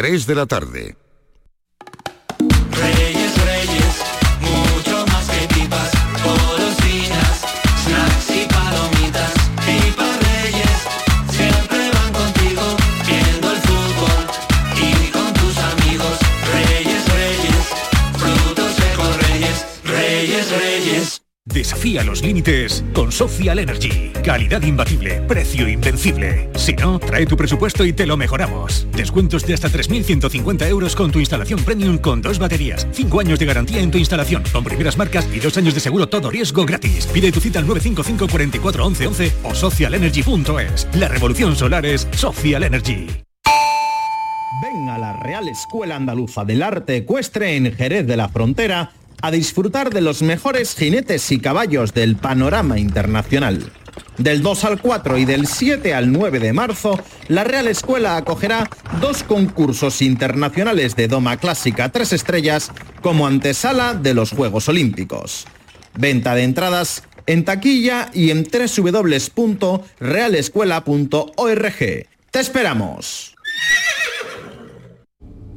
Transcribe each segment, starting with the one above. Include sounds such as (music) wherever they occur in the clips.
3 de la tarde. Desafía los límites con Social Energy. Calidad imbatible, precio invencible. Si no, trae tu presupuesto y te lo mejoramos. Descuentos de hasta 3.150 euros con tu instalación premium con dos baterías. Cinco años de garantía en tu instalación con primeras marcas y dos años de seguro todo riesgo gratis. Pide tu cita al 955 44 11 11 o socialenergy.es. La revolución solar es Social Energy. Ven a la Real Escuela Andaluza del Arte Ecuestre en Jerez de la Frontera a disfrutar de los mejores jinetes y caballos del panorama internacional. Del 2 al 4 y del 7 al 9 de marzo, la Real Escuela acogerá dos concursos internacionales de Doma Clásica 3 estrellas como antesala de los Juegos Olímpicos. Venta de entradas en taquilla y en www.realescuela.org. ¡Te esperamos!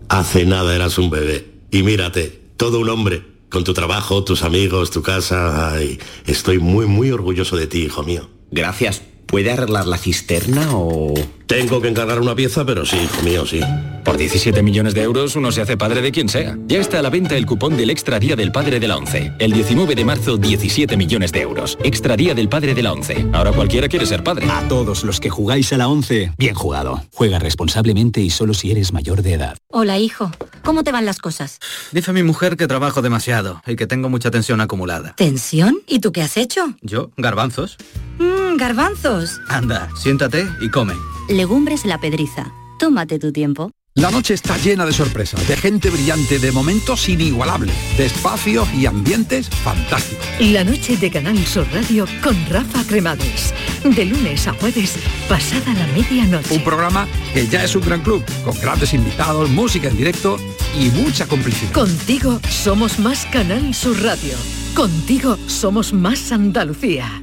Hace nada eras un bebé. Y mírate, todo un hombre. Con tu trabajo, tus amigos, tu casa. Estoy muy, muy orgulloso de ti, hijo mío. Gracias. ¿Puede arreglar la cisterna o...? Tengo que encargar una pieza, pero sí, hijo mío, sí. Por 17 millones de euros uno se hace padre de quien sea. Ya está a la venta el cupón del Extra Día del Padre de la ONCE. El 19 de marzo, 17 millones de euros. Extra Día del Padre de la ONCE. Ahora cualquiera quiere ser padre. A todos los que jugáis a la ONCE, bien jugado. Juega responsablemente y solo si eres mayor de edad. Hola, hijo. ¿Cómo te van las cosas? Dice mi mujer que trabajo demasiado y que tengo mucha tensión acumulada. ¿Tensión? ¿Y tú qué has hecho? ¿Yo? ¿Garbanzos? Mmm, garbanzos. Anda, siéntate y come. Legumbres La Pedriza. Tómate tu tiempo. La noche está llena de sorpresas, de gente brillante, de momentos inigualables, de espacios y ambientes fantásticos. La noche de Canal Sur Radio con Rafa Cremades. De lunes a jueves, pasada la medianoche. Un programa que ya es un gran club, con grandes invitados, música en directo y mucha complicidad. Contigo somos más Canal Sur Radio. Contigo somos más Andalucía.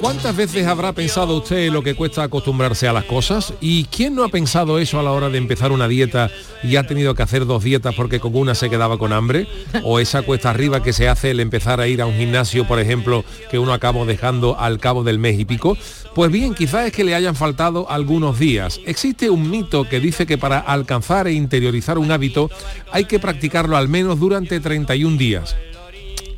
¿Cuántas veces habrá pensado usted lo que cuesta acostumbrarse a las cosas? ¿Y quién no ha pensado eso a la hora de empezar una dieta y ha tenido que hacer dos dietas porque con una se quedaba con hambre? ¿O esa cuesta arriba que se hace el empezar a ir a un gimnasio, por ejemplo, que uno acaba dejando al cabo del mes y pico? Pues bien, quizás es que le hayan faltado algunos días. Existe un mito que dice que para alcanzar e interiorizar un hábito hay que practicarlo al menos durante 31 días.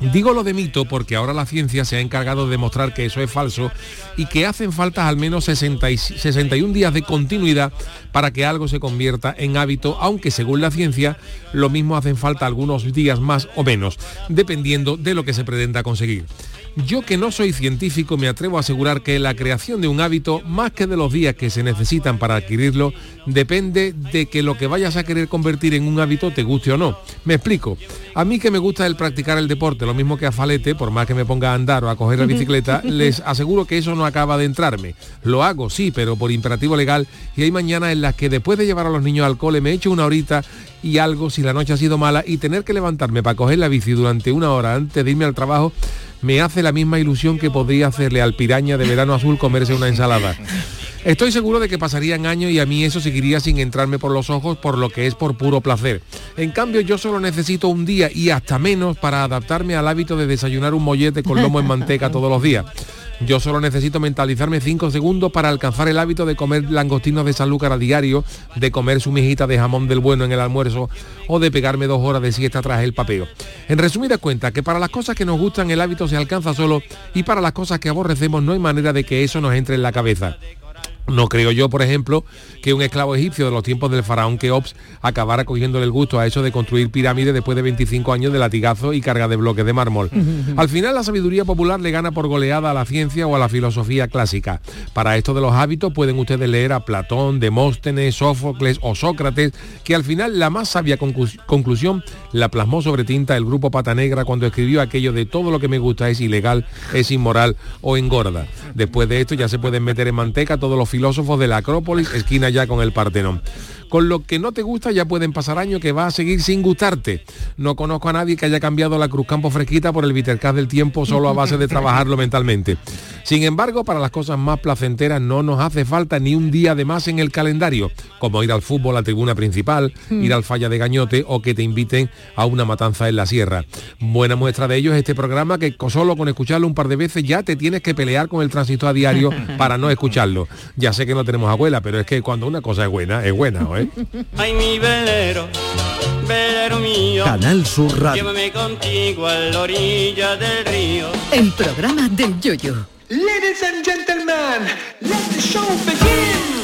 Digo lo de mito porque ahora la ciencia se ha encargado de demostrar que eso es falso y que hacen falta al menos 60 y 61 días de continuidad para que algo se convierta en hábito, aunque según la ciencia lo mismo hacen falta algunos días más o menos, dependiendo de lo que se pretenda conseguir. Yo que no soy científico me atrevo a asegurar que la creación de un hábito, más que de los días que se necesitan para adquirirlo, depende de que lo que vayas a querer convertir en un hábito te guste o no. Me explico. A mí que me gusta el practicar el deporte, lo mismo que a Falete, por más que me ponga a andar o a coger la bicicleta, (laughs) les aseguro que eso no acaba de entrarme. Lo hago, sí, pero por imperativo legal y hay mañanas en las que después de llevar a los niños al cole me echo una horita y algo si la noche ha sido mala y tener que levantarme para coger la bici durante una hora antes de irme al trabajo me hace la misma ilusión que podría hacerle al piraña de verano azul comerse una ensalada. Estoy seguro de que pasarían años y a mí eso seguiría sin entrarme por los ojos por lo que es por puro placer. En cambio yo solo necesito un día y hasta menos para adaptarme al hábito de desayunar un mollete con lomo en manteca todos los días. Yo solo necesito mentalizarme 5 segundos para alcanzar el hábito de comer langostinos de Sanlúcar a diario, de comer su mijita de jamón del bueno en el almuerzo o de pegarme dos horas de siesta tras el papeo. En resumidas cuentas, que para las cosas que nos gustan el hábito se alcanza solo y para las cosas que aborrecemos no hay manera de que eso nos entre en la cabeza. No creo yo, por ejemplo, que un esclavo egipcio de los tiempos del faraón Keops acabara cogiéndole el gusto a eso de construir pirámides después de 25 años de latigazo y carga de bloques de mármol. Al final la sabiduría popular le gana por goleada a la ciencia o a la filosofía clásica. Para esto de los hábitos pueden ustedes leer a Platón, Demóstenes, Sófocles o Sócrates, que al final la más sabia conclu- conclusión la plasmó sobre tinta el grupo Pata Negra cuando escribió aquello de todo lo que me gusta es ilegal, es inmoral o engorda. Después de esto ya se pueden meter en manteca todos los filósofos de la Acrópolis, esquina ya con el Partenón. Con lo que no te gusta ya pueden pasar años que va a seguir sin gustarte. No conozco a nadie que haya cambiado la Cruz Campo fresquita por el Vitercaz del tiempo solo a base de (laughs) trabajarlo mentalmente. Sin embargo, para las cosas más placenteras no nos hace falta ni un día de más en el calendario, como ir al fútbol a la tribuna principal, Mm. ir al falla de Gañote o que te inviten a una matanza en la sierra. Buena muestra de ello es este programa que solo con escucharlo un par de veces ya te tienes que pelear con el tránsito a diario (laughs) para no escucharlo. Ya sé que no tenemos abuela, pero es que cuando una cosa es buena, es buena, ¿eh? (laughs) Ay, mi velero, velero mío. Canal Sur Radio. Llévame contigo a la orilla del río. El programa del yoyo. Ladies and gentlemen, let the show begin.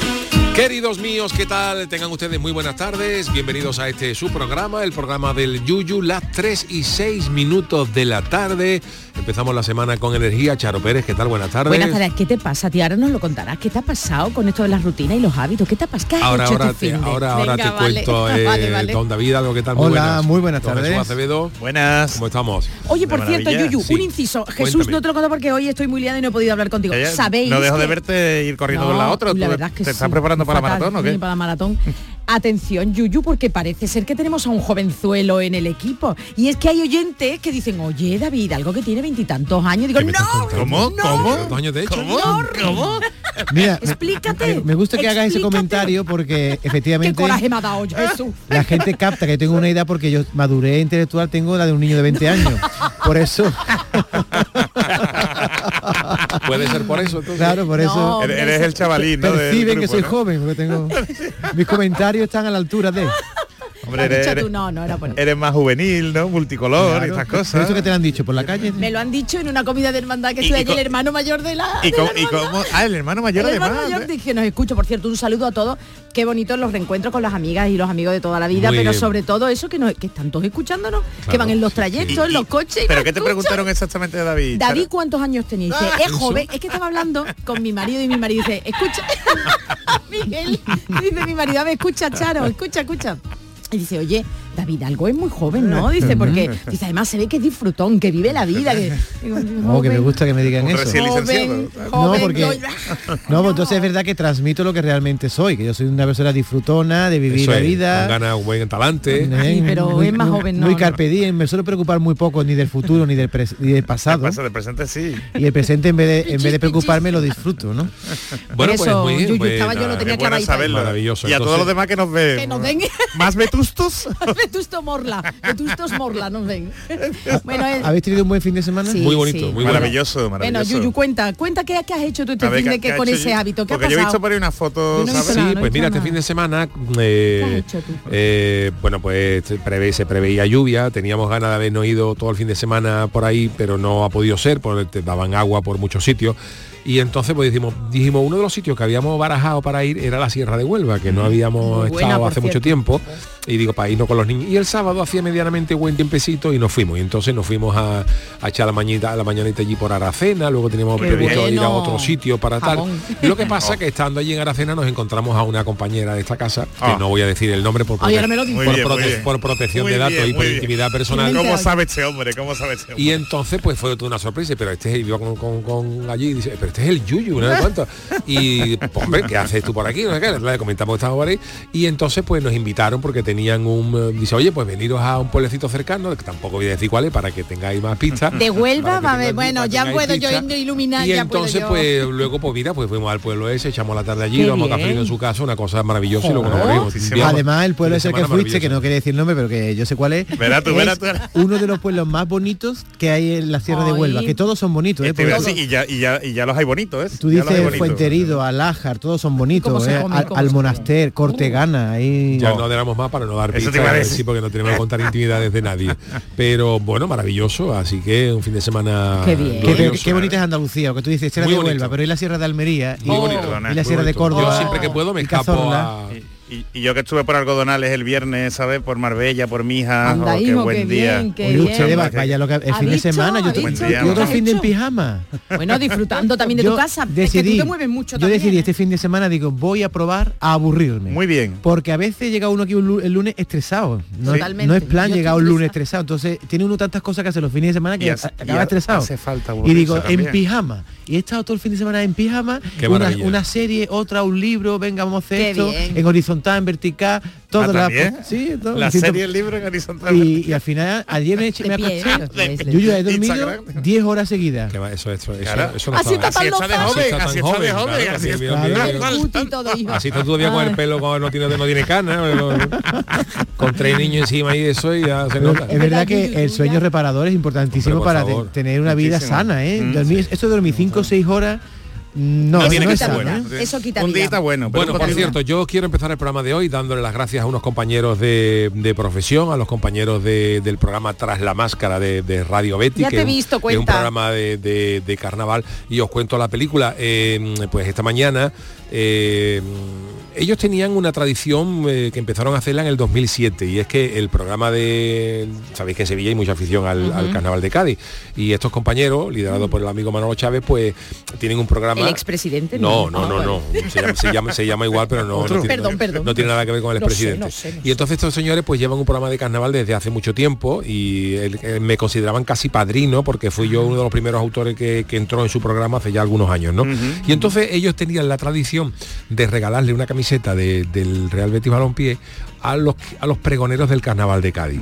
Queridos míos, ¿qué tal? Tengan ustedes muy buenas tardes. Bienvenidos a este su programa, el programa del Yuyu, las 3 y 6 minutos de la tarde. Empezamos la semana con energía. Charo Pérez, ¿qué tal? Buenas tardes. Buenas tardes, ¿qué te pasa, tía? Ahora nos lo contarás. ¿Qué te ha pasado con esto de las rutinas y los hábitos? ¿Qué te ha pasado? ¿Qué has Ahora, hecho ahora, este te, ahora, ahora Venga, te vale. cuento, (laughs) eh, Vale, vale. don David, algo que tal, muy Hola, buenas. muy buenas tardes. Jesús Acevedo. Buenas. ¿Cómo estamos? Oye, por cierto. Yuyu, Sí. un inciso. Jesús, Cuéntame. no te lo cuento porque hoy estoy muy liada y no he podido hablar contigo. Ella ¿Sabéis? No dejo de verte ir corriendo No, con la otra. la ¿Tú verdad es que ¿Te estás sí, preparando para la maratón o qué? para la maratón. (laughs) Atención, Yuyu, porque parece ser que tenemos a un jovenzuelo en el equipo. Y es que hay oyentes que dicen, oye, David, algo que tiene veintitantos años. Digo, ¿Qué me estás no? ¿Cómo? ¿Cómo? ¿Cuántos años hecho? ¿Cómo? ¿Cómo? Mira, Explícate, me, me gusta que hagas ese comentario porque (laughs) qué efectivamente coraje me ha dado, Jesús. (laughs) la gente capta que tengo una edad porque yo maduré intelectual, tengo la de un niño de 20 años. Por eso, (laughs) Puede ser por eso. entonces. claro, por eso hombre, Eres el chavalín, ¿no? perciben que soy joven, porque tengo (laughs) mis comentarios están a la altura de Hombre, eres, tú, no, no era por eres más juvenil, ¿no? Multicolor y estas ¿Pero cosas. ¿Eso que te lo han dicho por la calle? Me lo han dicho en una comida de hermandad que soy el hermano mayor de la. ¿Y de cómo, la y hermandad. cómo- Ah, el hermano mayor el además. hermano mayor ¿eh? dije, nos escucho, por cierto, un saludo a todos. Qué bonitos los reencuentros con las amigas y los amigos de toda la vida, Muy pero bien. sobre todo eso que, nos, que están todos escuchándonos, que van en los trayectos, en los coches. ¿Pero qué te escuchan. preguntaron exactamente de David? David? ¿cuántos años tenéis? Dice, Ah, es ¿eso? joven, es que estaba hablando con mi marido y mi marido dice, escucha, (laughs) Miguel, dice mi marido, a ver, escucha, Charo, escucha, escucha. Y dice, oye, David, algo es muy joven, ¿no? Dice, porque, dice, además se ve que es disfrutón, que vive la vida. Que, (laughs) digo, Oh, que me gusta que me digan Un eso. joven, No, porque no, (laughs) no, pues entonces es verdad que transmito lo que realmente soy, que yo soy una persona disfrutona, de vivir Eso la es, vida. Con ganas, buen talante. ¿eh? Pero es más muy- joven, Muy no, carpe diem, me suelo preocupar muy poco ni del futuro ni del, ni del pasado. Pasa de presente sí. Y el presente en vez de, (laughs) en vez de preocuparme lo disfruto, ¿no? Bueno, pues Eso, muy bien. Pues, estaba yo, lo nada, tenía Es bueno clavadito ahí. saberlo. Maravilloso, Y a todos los demás que nos ven. Que nos den. ¿Más vetustos? Vetusto Morla, Vetustos Morla, nos ven. (laughs) Bueno, eh, ¿Habéis tenido un buen fin de semana? Sí, Muy bonito, sí. muy bueno. maravilloso, bueno, maravilloso. Yuyu, cuenta, cuenta qué, qué has hecho tú este ver, fin ¿qué- de que con hecho ese yo? hábito. ¿Qué ha Porque yo he pasado? visto por ahí una foto, no ¿sabes? nada, Sí, no pues mira, nada. este fin de semana, eh, eh, bueno, pues se, prevé- se preveía lluvia, teníamos ganas de habernos ido todo el fin de semana por ahí, pero no ha podido ser, porque te daban agua por muchos sitios. Y entonces pues dijimos, dijimos, uno de los sitios que habíamos barajado para ir era la Sierra de Huelva, que no habíamos buena, estado hace mucho tiempo. Y digo, para irnos con los niños. Y el sábado hacía medianamente buen tiempecito y nos fuimos. Y entonces nos fuimos a, a echar la mañanita, la mañanita allí por Aracena, luego teníamos previsto ir a otro sitio para tal. Jamón. Lo que pasa (laughs) que estando allí en Aracena nos encontramos a una compañera de esta casa, que Ah. no voy a decir el nombre por, prote- por, Muy bien, prote- muy bien. por protección Muy de datos bien, y por intimidad personal. ¿Cómo sabe este hombre? ¿Cómo sabe este hombre? Y entonces pues fue toda una sorpresa, pero este iba con, con- con allí y dice, pero este este es el Yuyu, no sé (laughs) cuánto. Y, pues, hombre, ¿qué haces tú por aquí? No sé qué, le comentamos. Y entonces, pues nos invitaron porque tenían un... eh, Dice, oye, pues veniros a un pueblecito cercano, que tampoco voy a decir cuál es, para que tengáis más pistas. (laughs) De Huelva, va a ver, bueno, ya puedo yo pistas. iluminar, Y ya puedo entonces, yo. pues (laughs) luego, pues mira, pues fuimos al pueblo ese, echamos la tarde allí, vamos a en su casa, una cosa maravillosa y luego nos Oh. Un viaje- Además, el pueblo ese que fuiste, que no quería decir el nombre, pero que yo sé cuál es, Verás tú, es verás tú. uno de los pueblos más bonitos que hay en la Sierra de. Huelva, que todos son bonitos. ¿eh? Te iba a Porque decir, y, ya, y, ya, y ya los hay bonitos, ¿eh? Tú dices. Fuenterido, Alájar, todos son bonitos. ¿Cómo se ¿eh? come? Al, ¿Cómo al se Monaster, Cortegana, ahí. Ya no éramos más para no dar Eso pistas, sí, porque no tenemos que contar intimidades de nadie. Pero bueno, maravilloso, así que un fin de semana Qué bien. Qué, glorioso. qué bonita es Andalucía, que tú dices, Sierra de bonito. Huelva, pero y la Sierra de Almería, y, bonito, y la Sierra de bonito. Córdoba. Yo siempre que puedo me escapo a... Y, y yo que estuve por algodonales el viernes, ¿sabes? Por Marbella, por Mija. Anda, oh, qué hijo, buen qué día. bien, qué Oye, bien. ustedes va- vaya lo que, el ¿Ha fin de semana, yo, ¿Ha te- visto? yo otro ¿Qué fin de en pijama. Bueno, disfrutando (laughs) también de tu casa. es que decidí- tú te mueves mucho yo también. decidí ¿eh? este fin de semana, digo, voy a probar a aburrirme. Muy bien. Porque a veces llega uno aquí un el lunes estresado. No, Totalmente. no es plan llegar un lunes estresado. Entonces tiene uno tantas cosas que hace los fines de semana que hace- acaba estresado. hace falta y digo, en pijama. Y he estado todo el fin de semana en pijama, Qué una, maravilla. una serie, otra, un libro, venga, vamos a hacer Qué esto, en horizontal, en vertical, todas Ah, las sí, todo, La serie, el libro en horizontal. y, y al final ayer me, me De pie, acosté yo ya he dormido Instagram. 10 horas seguidas. Que va, Eso, eso, eso, Claro. eso no Así está tan Así está joven, así está de joven, así que está todavía con el Ay. pelo cuando no tiene, no tiene cana, con tres niños encima y eso y ya se nota. es verdad que el sueño reparador es importantísimo para tener una vida sana, ¿eh? Mm, Dormir, Esto de dormir 5 o 6 horas no, No eso tiene no que ser bueno. ¿eh? Eso quita Un día bueno. pero Bueno, un por cierto, yo quiero empezar el programa de hoy dándole las gracias a unos compañeros de, de profesión, a los compañeros de- del programa Tras la Máscara de, de Radio Betty, Ya que te he es un- visto, que es un cuenta. programa de, de- de carnaval, y os cuento la película. Eh, pues esta mañana eh, ellos tenían una tradición eh, que empezaron a hacerla en el 2007 y es que el programa de sabéis que en Sevilla hay mucha afición al, al carnaval de Cádiz y estos compañeros liderados por el amigo Manolo Chávez pues tienen un programa El expresidente. no, no, Ah, no, no. Se llama, se llama, se llama igual, pero no, no tiene, Perdón, no- perdón. no tiene nada que ver con el No expresidente. no sé, no y entonces estos señores pues llevan un programa de carnaval desde hace mucho tiempo y me consideraban casi padrino porque fui yo uno de los primeros autores que, que entró en su programa hace ya algunos años, ¿no? Y entonces ellos tenían la tradición de regalarle una camiseta de- del Real Betis Balompié a los, a los pregoneros del carnaval de Cádiz.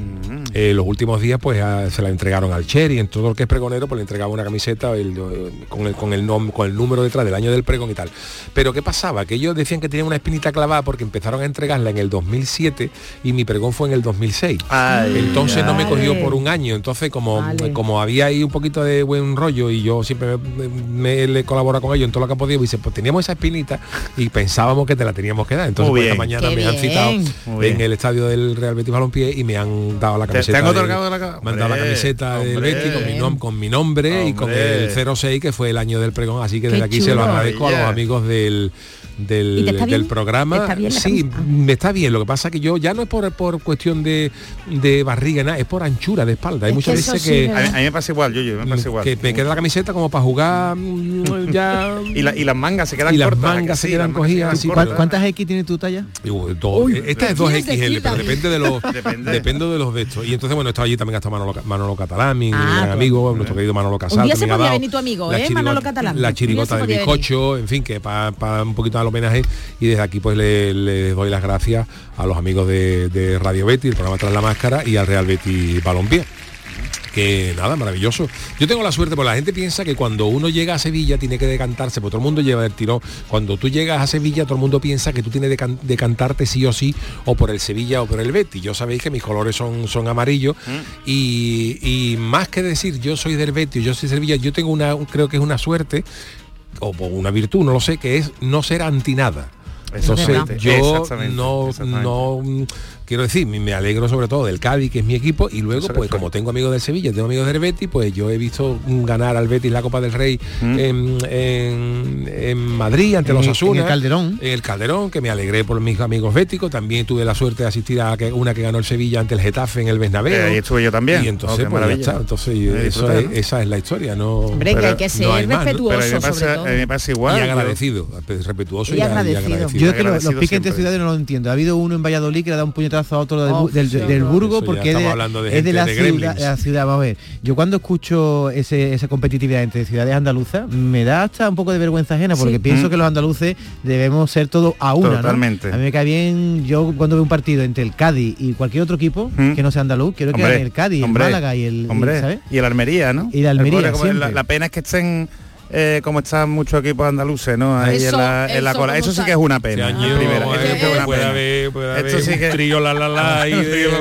Eh, los últimos días pues a- se la entregaron al Cherry, en todo lo que es pregonero pues le entregaba una camiseta el- eh, con, el, con, el nom- con el número detrás del año del pregón y tal. Pero ¿qué pasaba? Que ellos decían que tenían una espinita clavada porque empezaron a entregarla en el 2007 y mi pregón fue en el 2006. Ay, entonces no me cogió por un año. Entonces como, Vale. como había ahí un poquito de buen rollo y yo siempre me, me- le colabora con ellos en todo lo que ha podido, y dice, pues teníamos esa espinita y pensábamos que te la teníamos que dar. Entonces pues, esta mañana Qué me han citado Muy en el estadio del Real Betis Balompié y me han dado la ¿Te- camiseta. te han del- otorgado la ca- me han dado la Hombre, camiseta del hombre. Betis con mi, nom- con mi nombre y con el 06 que fue el año del pregón, así que Qué desde aquí se lo agradezco a los amigos del del, ¿Y te está del bien? programa ¿Te está bien la sí camisa? me está bien lo que pasa que yo ya no es por, por cuestión de, de barriga nada es por anchura de espalda hay Es muchas que veces sí, que. A mí, a mí me pasa igual, yo, yo me pasa igual. que me queda la camiseta como para jugar mm, ya (laughs) Y, la- y las mangas se quedan Y las cortas. ¿a que mangas se sí? quedan cogidas quedan así, cortas. ¿Cuán- ¿Cuántas X tiene tu talla? Digo, dos- esta es 2XL, tienes pero de depende de los Depende. depende de los de estos. Y entonces bueno, está allí también está Manolo, Manolo Catalán, mi Ah, gran claro. amigo, nuestro querido Manolo Casal. Un día se podía venir tu amigo, la ¿eh? chirigota- Manolo Catalán. La chirigota del bizcocho, en fin, que para un poquito al homenaje y desde aquí pues le, le doy las gracias a los amigos de, de Radio Betty, el programa Tras la Máscara y al Real Betty Balompié que nada, maravilloso. Yo tengo la suerte, porque la gente piensa que cuando uno llega a Sevilla tiene que decantarse, porque todo el mundo lleva el tirón. Cuando tú llegas a Sevilla, todo el mundo piensa que tú tienes que can- decantarte sí o sí, o por el Sevilla o por el Betis. Yo sabéis que mis colores son, son amarillos y, y más que decir yo soy del Betis, yo soy Sevilla, yo tengo una, creo que es una suerte o por una virtud, no lo sé, que es no ser anti nada. Entonces Exactamente, yo no, no quiero decir, me alegro sobre todo del Cádiz, que es mi equipo, y luego, pues es como tengo amigos del Sevilla, tengo amigos del Betis, pues yo he visto ganar al Betis la Copa del Rey Mm. en, en- en Madrid ante En los Asuna. en el Calderón. En el Calderón, que me alegré por mis amigos béticos. También tuve la suerte de asistir a una que ganó el Sevilla ante el Getafe en el Bernabéu. Eh, ahí estuve yo también. Y entonces, Oh, pues está. Entonces, eso es- ¿no? esa es la historia, no. Hombre, que hay que ser no hay más, ¿no? respetuoso, Pero a mí me sobre pasa, todo. me pasa igual. y agradecido, respetuoso Y y, agradecido. agradecido. Yo es que lo- los agradecido piques entre ciudades no lo entiendo. Ha habido uno en Valladolid que le ha dado un puñetazo puñetazo a otro del, Oh, del- sí, del no. Burgo porque es de, es la, de ciudad, gremlins. la ciudad. Vamos a ver, yo cuando escucho ese- esa competitividad entre ciudades andaluzas, me da hasta un poco de vergüenza ajena porque Sí. pienso Mm. que los andaluces debemos ser todos a una. ¿no? Totalmente. A mí me cae bien, yo cuando veo un partido entre el Cádiz y cualquier otro equipo Mm. que no sea andaluz, quiero que el Cádiz, hombre, el Málaga y el, y, Hombre, ¿sabes? y el Almería, ¿no? Y el Almería. La, la pena es que estén eh, como están muchos equipos andaluces, ¿no? Ahí Eso- en la, en la eso cola. como Eso sí que es una Este pena. año en primera. eh, Eso sí que es una puede pena. haber, puede Esto haber sí que- trío la la la (laughs) de-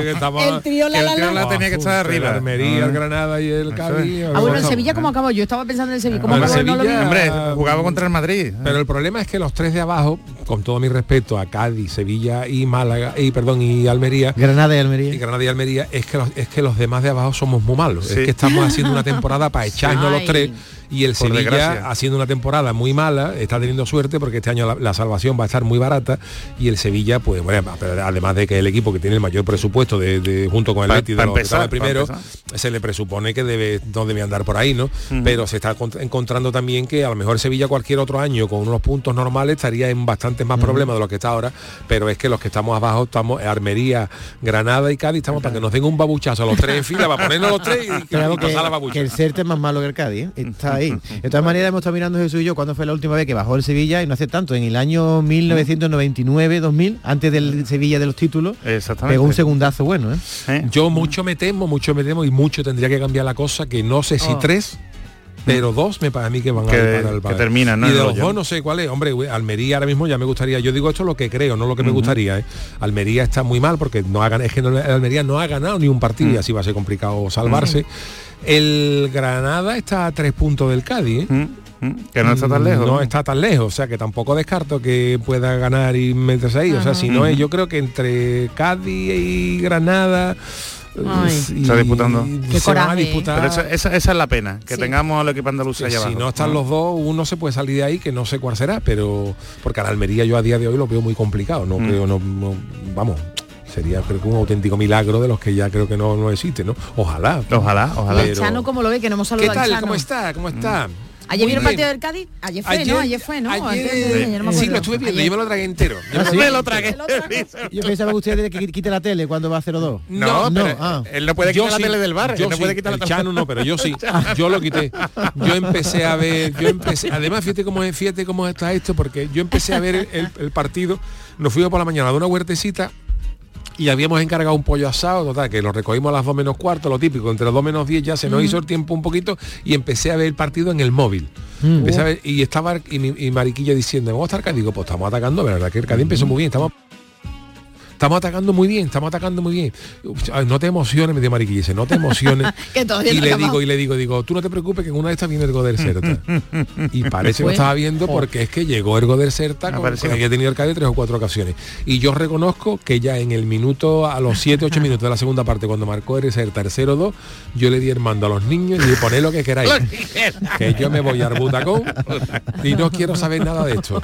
que estamos El trío la la la. la tenía que estar el arriba. Almería, Ah. el Granada y el Cádiz. Ah, bueno, Vamos. Sevilla cómo acabó. Yo estaba pensando en el Sevilla. ¿Cómo El acabó? No lo vi. Sevilla- Hombre, jugaba contra el Madrid. Pero el problema es que los tres de abajo, con todo mi respeto a Cádiz, Sevilla y Málaga, y perdón, y Almería, Granada y y Almería. Granada y Almería, es que los, es que los demás de abajo somos muy malos. Sí. Es que estamos haciendo una (laughs) temporada para echarnos los tres. Y el Por Sevilla desgracia. haciendo una temporada muy mala, está teniendo suerte porque este año la, la salvación va a estar muy barata y el Sevilla, pues bueno, además de que el equipo que tiene el mayor presupuesto de, de- junto con el Pa- Betis de los que empezar, primero, se le presupone que debe no debe andar por ahí, ¿no? Pero se está cont- encontrando también que a lo mejor Sevilla cualquier otro año con unos puntos normales estaría en bastantes más problemas de los que está ahora, pero es que los que estamos abajo estamos Armería, Granada y Cádiz estamos para que nos den un babuchazo a los tres en fila para ponernos los tres y, y Claro que, pasar la que el Celta es más malo que el Cádiz, ¿eh? está ahí. De todas maneras hemos estado mirando Jesús y yo cuando fue la última vez que bajó el Sevilla y no hace tanto, en el año 1999-2000, antes del Sevilla de los títulos, Exactamente. pegó un segundazo bueno, ¿eh? ¿Eh? Yo mucho me temo, mucho me temo y mucho tendría que cambiar la cosa, que no sé si Oh. tres, pero dos me para mí que van Que- a para el que terminan, ¿no? Y de los dos no sé cuál es. Hombre, Almería ahora mismo ya me gustaría, yo digo esto es lo que creo, no lo que me gustaría. ¿eh? Almería está muy mal porque no ha es que no- Almería no ha ganado ni un partido y así va a ser complicado salvarse. El Granada está a tres puntos del Cádiz. ¿eh? Mm, mm, Que no está tan lejos. No está tan lejos, o sea que tampoco descarto que pueda ganar y meterse ahí. O sea, si no es, yo creo que entre Cádiz y Granada Ay. y- Está disputando. Qué se van a coraje, disputar. Pero esa, esa- esa es la pena, que Sí. tengamos al equipo andaluz que allá si abajo. no están los dos, uno se puede salir de ahí, que no sé cuál será, pero porque a la Almería yo a día de hoy lo veo muy complicado. No Mm. creo, no, no- vamos, sería creo que un auténtico milagro de los que ya creo que no, no existe, ¿no? Ojalá. Ojalá, ojalá. ¿Y el Pero- Chano cómo lo ve? Que no hemos ¿Qué saludado al tal? Chano. ¿Cómo está? ¿Cómo está? ¿Ayer vieron partido del Cádiz? Ayer fue, ¿no? Ayer fue, ¿no? ayer- de ayer, no me sí, lo estuve viendo, Ayer. yo me lo tragué entero. Yo ¿Ah, sí? Me lo tragué. Yo pensaba que usted que quite la tele cuando va a 0-2. No, no, pero ah. él no puede Yo quitar sí, la tele del bar. Yo él no sí, puede quitar la Chano no, pero yo sí. (laughs) Yo lo quité. Yo empecé a ver, yo empecé, además fíjate cómo es, fíjate cómo está esto, porque yo empecé a ver el, el- el partido, nos fuimos por la mañana de una huertecita y habíamos encargado un pollo asado, total, que lo recogimos a las 2 menos cuarto, lo típico, entre las 2 menos 10 ya se nos hizo el tiempo un poquito y empecé a ver el partido en el móvil. Empecé a ver- y estaba y, mi- y Mariquilla diciendo, vamos a estar acá, digo, pues estamos atacando, la verdad que el Cádiz empezó muy bien, estamos Estamos atacando muy bien, estamos atacando muy bien. Ay, no te emociones, me dice Mariquilla, dice, no te emociones. (laughs) Que todavía y no le acabamos. digo, y le digo, digo, tú no te preocupes que en una de estas viene el Goder Certa. (laughs) y parece que lo estaba viendo porque es que llegó el Goder Certa con, con- había tenido el Cádiz tres o cuatro ocasiones. Y yo reconozco que ya en el minuto, a los 7, 8 (laughs) minutos de la segunda parte, cuando marcó el Certa el 0-2, yo le di el mando a los niños y le poné lo que queráis. que yo me voy al butacón y no quiero saber nada de esto.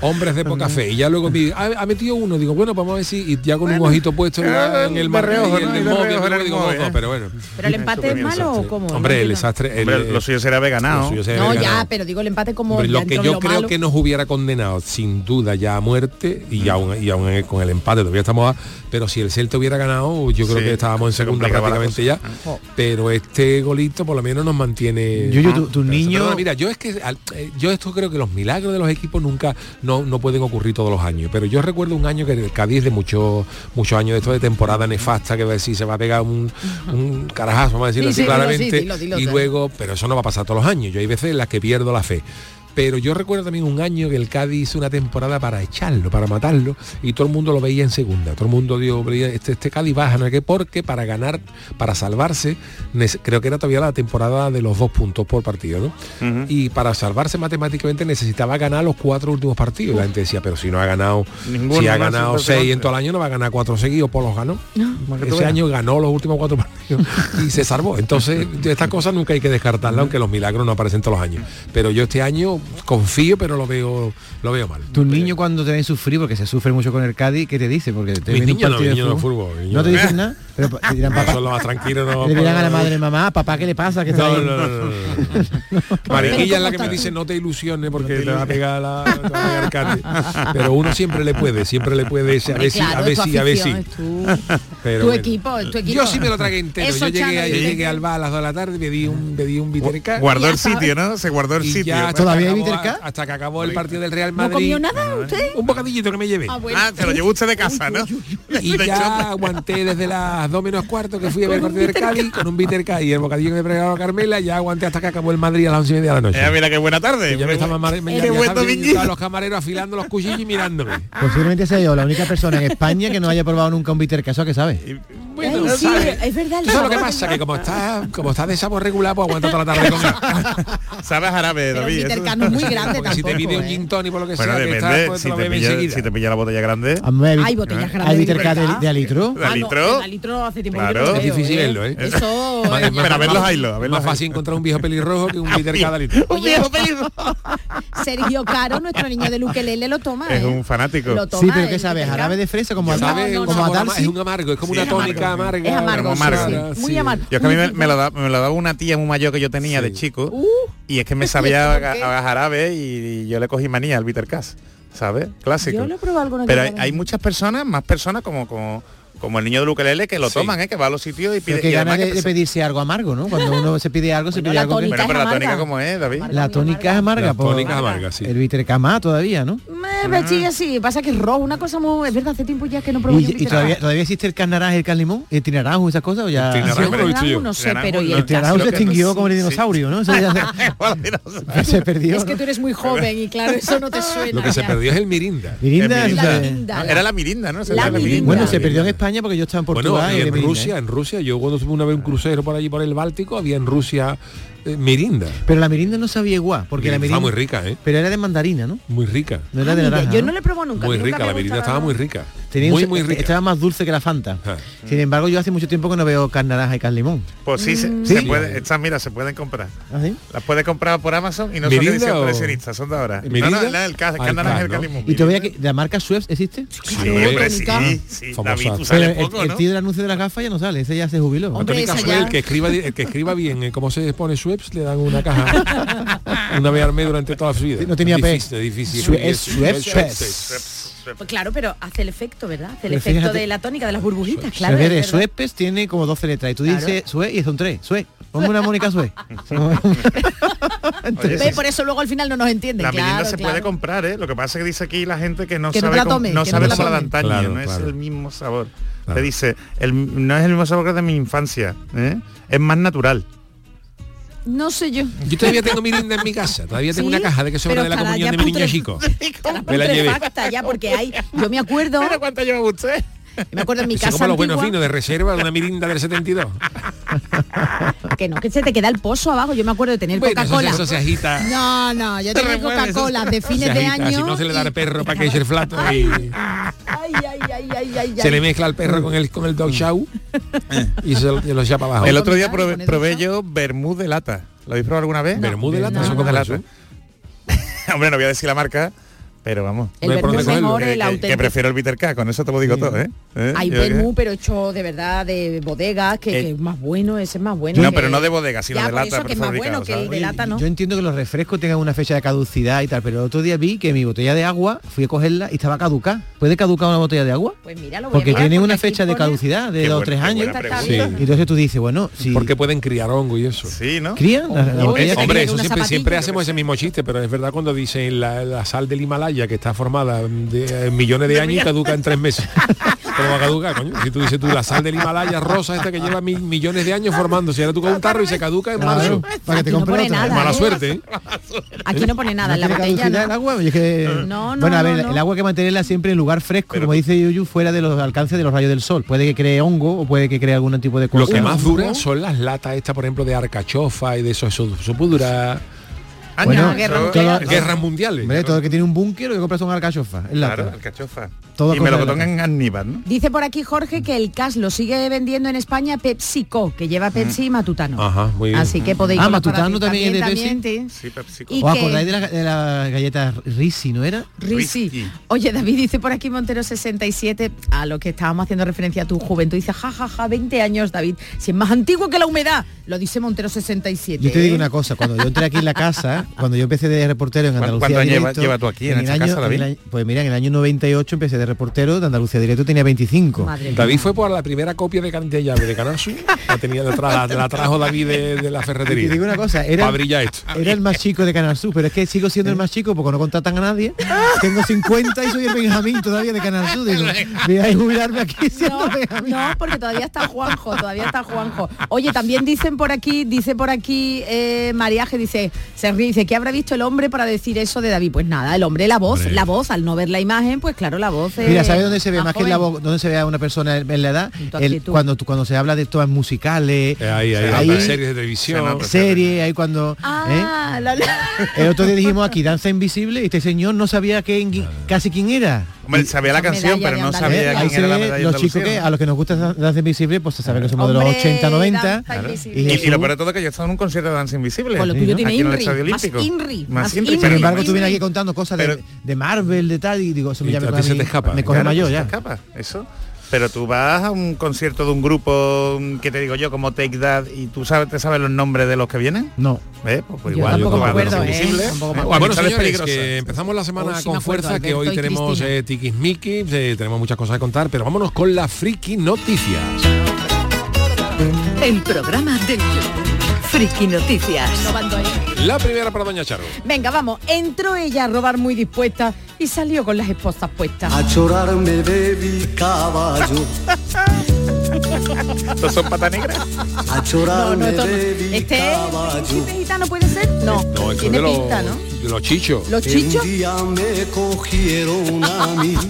Hombres de poca fe. Y ya luego vi, ha, ha metido uno, digo, bueno, vamos a ver si, y ya con un ojito puesto en, la- en el de mar reojo, y en ¿no? el móvil, ¿eh? pero bueno. ¿Pero el empate es malo o cómo? Hombre, el desastre. Hombre, lo suyo será haber ganado. No, ya, pero digo el empate como lo que yo creo que nos hubiera condenado sin duda ya a muerte y aún y aún con el empate todavía estamos a, pero si el Celta hubiera ganado yo creo Sí, que estábamos en se segunda prácticamente ya cosa. pero este golito por lo menos nos mantiene Yuyu, tu- tus Pero, niños- perdona, mira yo es que eh, yo esto creo que los milagros de los equipos nunca no, no pueden ocurrir todos los años pero yo recuerdo un año que el Cádiz de muchos muchos años de esto de temporada nefasta que va a decir se va a pegar un, un carajazo vamos a decirlo Sí, así sí, dilo, claramente sí, dilo, dilo, y luego pero eso no va a pasar todos los años. Yo hay veces en las que pierdo la fe pero yo recuerdo también un año que el Cádiz hizo una temporada para echarlo, para matarlo, y todo el mundo lo veía en segunda. Todo el mundo dio, este, este Cádiz baja, no que porque para ganar, para salvarse, creo que era todavía la temporada de los dos puntos por partido, ¿no? Y para salvarse matemáticamente necesitaba ganar los cuatro últimos partidos. La gente decía, pero si no ha ganado, si ha ganado seis en todo el año, no va a ganar cuatro seguidos, por los ganó. Ese año ganó los últimos cuatro partidos y se salvó. Entonces, (laughs) estas cosas nunca hay que descartarlas, aunque los milagros no aparecen todos los años. Pero yo este año confío, pero lo veo, lo veo mal. Tus niños cuando te ven sufrir, porque se sufre mucho con el Cádiz, ¿qué te dice? Porque te Mis no, de fútbol. De fútbol no te dicen nada, pero te dirán (laughs) más tranquilos. No, le dirán a la madre, mamá, papá, ¿qué le pasa? ¿Qué no, no, no, (laughs) Mariquilla es la que me dice, no te ilusiones porque te, va a pegar la, el Cádiz. Pero uno siempre le puede, siempre le puede ese, a ver si, a ver si, a ver si. Tu equipo, tu equipo. Yo sí me lo tragué entero. Yo llegué, al bar a las 2 de la tarde, pedí un, pedí un Guardó el sitio, ¿no? Se guardó el sitio. Hasta que acabó el partido del Real Madrid. ¿No comió nada usted? Un bocadillito que me llevé. Ah, bueno. ah te lo llevó usted de casa, ¿no? y ya (laughs) aguanté desde las 2 menos cuarto que fui a ver el partido del Cádiz con un Bittercat y el bocadillo que me preparaba Carmela, ya aguanté hasta que acabó el Madrid a las 11 y media de la noche. Eh, mira qué buena tarde. Ya me estaba los camareros afilando los cuchillos y mirándome. Posiblemente sea yo la única persona en España que no haya probado nunca un Bittercat, ¿eso a qué sabe? bueno, Ay, sí, ¿sabes? es verdad. ¿Tú sabes lo que pasa? Que como está, como está de sabor regular, pues aguanta toda la tarde con (laughs) Sabes jarabe, David. Pero Peter es muy grande tampoco, Si te pide un ¿eh? gin tonic por lo que bueno, sea, depende, que está, pues, si, te pilla, si, te pilla, la botella grande. Hay botellas ¿eh? grandes. Hay Peter de, de alitro. De alitro. Ah, alitro hace tiempo claro. Es difícil ¿eh? verlo, ¿eh? Eso. Pero a verlos ahí, a Más fácil encontrar un viejo pelirrojo que un Peter de alitro. Un viejo pelirrojo. (laughs) Sergio Caro, nuestro niño de Luquelele, lo toma. Es un fanático. Sí, pero ¿qué sabes? Jarabe de fresa como a tal. Es un amargo, es como una tónica amarga. Es amargo, Muy amargo. Yo es que a mí me, lo daba, me, lo daba, una tía muy mayor que yo tenía de chico y es que me sabía a, a, jarabe y, yo le cogí manía al bitter Cass, ¿sabes? Clásico. Pero hay, muchas personas, más personas como, como como el niño de ukelele que lo toman, ¿eh? que va a los sitios y pide. Que gana de, pedirse algo amargo, ¿no? Cuando uno se pide algo, se pide algo. Bueno, pero la tónica como es, David. La tónica es amarga. La pues, tónica es amarga, sí. El vitercamá todavía, ¿no? me así. Pasa que es rojo, una cosa muy... Es verdad, hace tiempo ya que no probé. ¿Y, todavía, todavía existe el carnaraj, el carlimón, el eh, tinarajo, esas cosas? ¿o ya? El no sé, pero... El tinarajo se extinguió como el dinosaurio, ¿no? (laughs) (laughs) Se perdió. Es que tú eres muy joven y claro, eso no te suena. Lo que se perdió es el mirinda. Mirinda. Era la mirinda, ¿no? Bueno, se perdió en España porque yo estaba en Portugal. en Rusia, en Rusia. Yo cuando tuve una vez un crucero por allí, por el Báltico, había en Rusia eh, mirinda. Pero la mirinda no sabía igual, porque la mirinda... Estaba muy rica, ¿eh? Pero era de mandarina, ¿no? Muy rica. No era de ah, Yo ¿no? ¿no? le probo nunca. Muy rica, la mirinda estaba muy rica. Tenía muy, rica. Estaba más dulce que la Fanta. Ah. Sin embargo, yo hace mucho tiempo que no veo carne naranja y carne limón. Pues sí, se, se puede, estas mira, se pueden comprar. ¿Ah, las puedes comprar por Amazon y no son de coleccionistas, son de ahora. No, no, la del carne y limón. Y todavía que la marca Schweppes existe? Sí. David, tú el, tío del anuncio de las gafas ya no sale, ese ya se jubiló. Hombre, el que escriba el que escriba bien eh, cómo se pone Schweppes le dan una caja. una vez armé durante toda su vida. No tenía P. Difícil, difícil. Schweppes. Pues claro, pero hace el efecto, ¿verdad? Hace el efecto de la tónica, de las burbujitas, claro. Suepes tiene como 12 letras y tú dices Sue y son tres. Sue. Ponme una Mónica Sue. (laughs) (laughs) Por eso luego al final no nos entienden. La claro, se puede comprar, ¿eh? Lo que pasa es que dice aquí la gente que no sabe, no, sabe no la, de antaño, no es el mismo sabor. Te dice, no es el mismo sabor que de mi infancia, ¿eh? es más natural. No sé yo. Yo todavía tengo mi linda en mi casa. Todavía tengo una caja de que sobra (laughs) de la comunión de mi niño chico. Me la llevé. ya porque hay. Yo me acuerdo. (laughs) ¿Pero cuánto lleva usted? me acuerdo en mi casa. Como los buenos vinos de reserva de una mirinda del 72. que no, que se te queda el pozo abajo. Yo me acuerdo de tener bueno, Coca-Cola. Eso, eso, se agita. No, no, yo tenía Coca-Cola de fines de año. Si no se le da al perro para que se el flato. Ay, ay, ay, se le mezcla al perro con el con el dog show y se lo, lo echa para abajo. El otro día probé, probé yo vermú de lata. ¿Lo habéis probado alguna vez? No, de lata, no, no, de lata. (laughs) Hombre, no voy a decir la marca pero vamos. El no vermú mejor, el. Que prefiero el Bittercat, con eso te lo digo todo, ¿eh? ¿Eh? Hay vermú, pero hecho de verdad de bodegas, eh, que, es más bueno, ese es más bueno. No, pero no de bodegas, sino ya, delata. Pues Yo entiendo que los refrescos tengan una fecha de caducidad y tal, pero el otro día vi que mi botella de agua, fui a cogerla y estaba caducada. ¿Puede caducar una botella de agua? Pues mira, lo Porque a tiene una fecha de caducidad de dos o tres años. Y entonces tú dices, bueno, sí. Porque pueden criar hongo y eso. Sí, ¿no? Crían. Hombre, eso siempre hacemos ese mismo chiste, pero es verdad cuando dicen la sal del Himalaya que está formada de millones de años y caduca en tres meses. (laughs) ¿Cómo va a caducar. Si tú dices tú, la sal del Himalaya rosa esta que lleva mil millones de años formándose, y ahora tú con un tarro y se caduca en marzo. Para que te compre. ¿eh? Nada, ¿eh? ¿eh? Mala suerte. Aquí no pone nada en la botella. No. El agua? Es que, bueno, a ver, el agua que mantenerla siempre en lugar fresco, como dice Yuyu, fuera de los alcances de los rayos del sol. Puede que cree hongo o puede que cree algún tipo de cosa. Lo que más dura son las latas estas, por ejemplo, de arcachofa y de eso. Eso, eso puede durar bueno, guerra todo- nuclear. Guerras mundiales. Hombre, todo el que tiene un búnker lo que compras son alcachofa. En lata. Claro, alcachofa. Todo y melocotón lata. en Aníbal, ¿no? Dice por aquí Jorge que el CAS lo sigue vendiendo en España PepsiCo, que lleva Pepsi y Matutano. Ajá, muy bien. Así que podéis Ah, Matutano también es de también, Pepsi. sí. Sí, PepsiCo. Y ¿Os acordáis de la, de la galleta Risi, no era? Risi. Oye, David dice por aquí Montero 67, a lo que estábamos haciendo referencia a tu juventud, dice, jajaja, 20 años, David, si es más antiguo que la humedad, lo dice Montero 67. Yo te digo ¿eh? una cosa, cuando yo entré aquí en la casa, cuando yo empecé de reportero en ¿Cuánto- Andalucía cuántos años Directo, lleva- lleva tú aquí en el esta año- casa, David? en el año- pues mira, en el año 98 empecé de reportero de Andalucía Directo, tenía 25. Madre David fue por la primera copia de Can- de llave de Canasu, la tenía detrás, la, la trajo David de, de la Y ferretería. te digo una cosa, era, esto. era el más chico de Canal Sur, pero es que sigo siendo el más chico porque no contratan a nadie. Tengo 50 y soy el Benjamín todavía de Canal Sur. Digo, (laughs) voy a jubilarme aquí siendo No, Benjamín. no, porque todavía está Juanjo, todavía está Juanjo. Oye, también dicen por aquí, dice por aquí eh, Mariaje, dice, se ríe, dice, ¿qué habrá visto el hombre para decir eso de David? Pues nada, el hombre, la voz, la voz, al no ver la imagen, pues claro, la voz. Mira, eh, ¿sabes dónde se ve más que la voz, dónde se ve a una persona en la edad? El- cuando tú- cuando se habla de todas musicales, Eh, ahí, ahí, ahí- las series de televisión. serie, ahí cuando ¿eh? Ah, la- la- el otro día dijimos aquí danza invisible y este señor no sabía quién, casi quién era. Hombre, sabía la canción, pero no. ¿Eh? sabía Ahí quién era la medalla de los chicos que a los que nos gusta dan- danza invisible, pues se sabe que somos de los Hombre, 80, 90. Danza Claro. Invisible. Y, lo peor de todo es que yo he estado en un concierto de danza invisible. Con lo tuyo tiene Aquí en el Inri, Estadio más Olímpico. Inri. Sin pero- embargo, tú vienes aquí contando cosas de, Marvel, de tal, y digo, eso me llama a mí. Me coge mayor ya. escapa, eso. Pero tú vas a un concierto de un grupo mm, que te digo yo como Take That y tú sabes te sabes los nombres de los que vienen. No. ¿Ves? Pues, pues Yo igual tampoco me acuerdo, ¿eh? Tampoco me o Bueno, señores, que empezamos la semana Oh, sí con fuerza, que hoy tenemos eh, tiquismiquis, eh, tenemos muchas cosas que contar, pero vámonos con las friki noticias. El programa del Friki Noticias. La primera para Doña Charo. Venga, vamos, entró ella a robar muy dispuesta y salió con las esposas puestas. A chorar me caballo, (laughs) (laughs) ¿Estos son pata negra? No, no, esto no. Este. ¿Este gitano puede ser? No, No, esto tiene de los, pinta, ¿no? de los chichos. Los Un chichos. día me cogieron a mí. (laughs)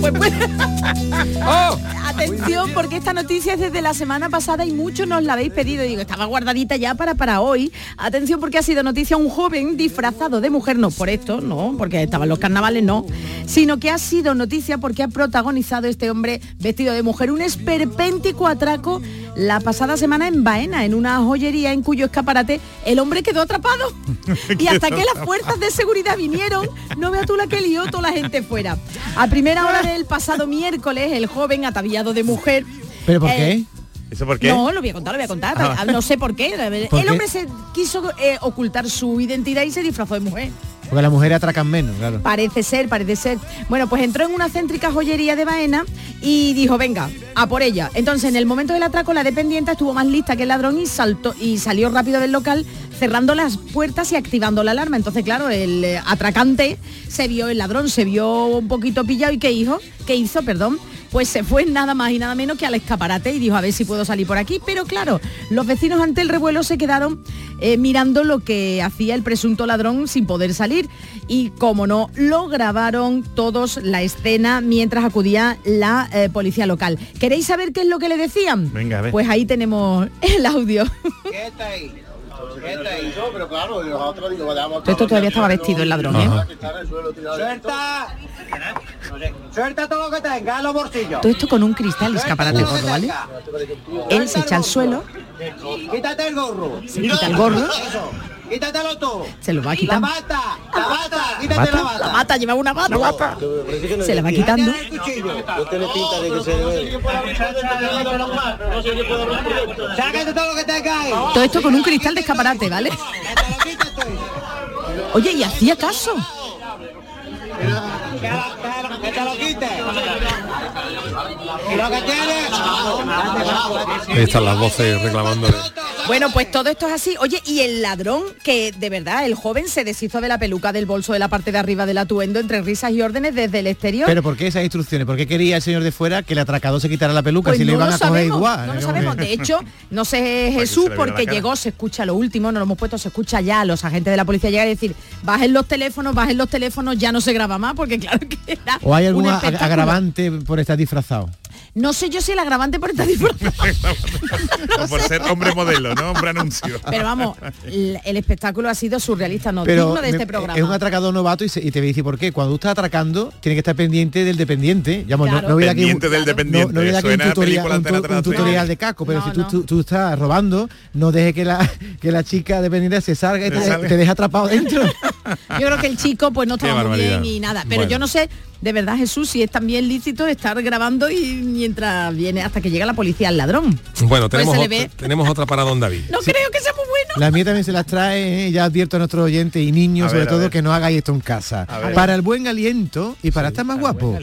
Pues, pues, (laughs) ¡Oh! atención, porque esta noticia es desde la semana pasada y muchos nos la habéis pedido. Digo, estaba guardadita ya para para hoy. Atención, porque ha sido noticia un joven disfrazado de mujer, no por esto, no, porque estaban los carnavales, no, sino que ha sido noticia porque ha protagonizado este hombre vestido de mujer un esperpéntico atraco la pasada semana en Baena, en una joyería en cuyo escaparate el hombre quedó atrapado. (laughs) y hasta que las fuerzas de seguridad vinieron, no veas tú la que lió toda la gente fuera. A primera hora del pasado miércoles, el joven ataviado de mujer. ¿Pero por eh, qué? ¿Eso por qué? No, lo voy a contar, lo voy a contar. Ah. No sé por qué. ¿Por el qué? hombre se quiso eh, ocultar su identidad y se disfrazó de mujer. Porque las mujeres atracan menos, claro. Parece ser, parece ser. Bueno, pues entró en una céntrica joyería de Baena y dijo, venga, a por ella. Entonces, en el momento del atraco, la dependiente estuvo más lista que el ladrón y saltó y salió rápido del local, cerrando las puertas y activando la alarma. Entonces, claro, el eh, atracante se vio, el ladrón se vio un poquito pillado y ¿qué hizo? ¿Qué hizo? Perdón. Pues se fue nada más y nada menos que al escaparate y dijo a ver si puedo salir por aquí. Pero claro, los vecinos ante el revuelo se quedaron eh, mirando lo que hacía el presunto ladrón sin poder salir. Y como no, lo grabaron todos la escena mientras acudía la eh, policía local. ¿Queréis saber qué es lo que le decían? Venga, a ver. Pues ahí tenemos el audio. Esto todavía estaba vestido el ladrón, ¿eh? ¡Suelta! ¡Suelta todo lo que tenga en los bolsillos! Todo esto con un cristal escaparate roto, ¿vale? Él se echa al suelo, Quítate el gorro. se quita el gorro. Quítatelo todo. se lo va La quitando. bata, la bata, quítate la bata. La bata, llevaba una bata. Se la va quitando. No tiene Sácate todo lo que tenga ahí. Todo esto con un cristal de escaparate, ¿vale? Oye, y hacía caso. Que, te lo quite. Y lo que tienes. Ahí están las voces reclamándole. Bueno, pues todo esto es así. Oye, y el ladrón, que de verdad, el joven se deshizo de la peluca del bolso de la parte de arriba del atuendo entre risas y órdenes desde el exterior. Pero ¿por qué esas instrucciones? ¿Por qué quería el señor de fuera que el atracador se quitara la peluca Pues si le iban a coger igual? no lo sabemos. que- De hecho, no sé (laughs) Jesús la porque llegó, se escucha lo último, no lo hemos puesto, se escucha ya a los agentes de la policía llegar y decir, bajen los teléfonos, bajen los teléfonos, ya no se graba más, porque claro que era ¿O hay algún agravante por estar disfrazado? No sé yo si el agravante por estar disfrazado. (laughs) (laughs) O por ser hombre modelo, ¿no? Hombre anuncio. Pero vamos, el, espectáculo ha sido surrealista, no Pero digno de este programa. es un atracador novato y, se- y te voy a decir por qué. Cuando tú estás atracando, tiene que estar pendiente del dependiente. Ya, no- Claro. no, un- Pendiente del dependiente. No, no un tutorial, un tu- tutorial de caco, pero No, si tú, no. tú- tú estás robando, no dejes que la, que la chica dependiente se salga y Se te, salga. te deje atrapado dentro. (laughs) Yo creo que el chico pues no estaba muy bien y nada. Pero Bueno. yo no sé, de verdad, Jesús, si es también lícito estar grabando y mientras viene hasta que llega la policía al ladrón. Bueno, Pues tenemos, otra, tenemos otra para Don David. No creo que sea muy bueno. La mía también se las trae, ¿eh? ya advierto a nuestros oyentes y niños A sobre ver, todo que no hagáis esto en casa. Para el buen aliento y para estar más guapo,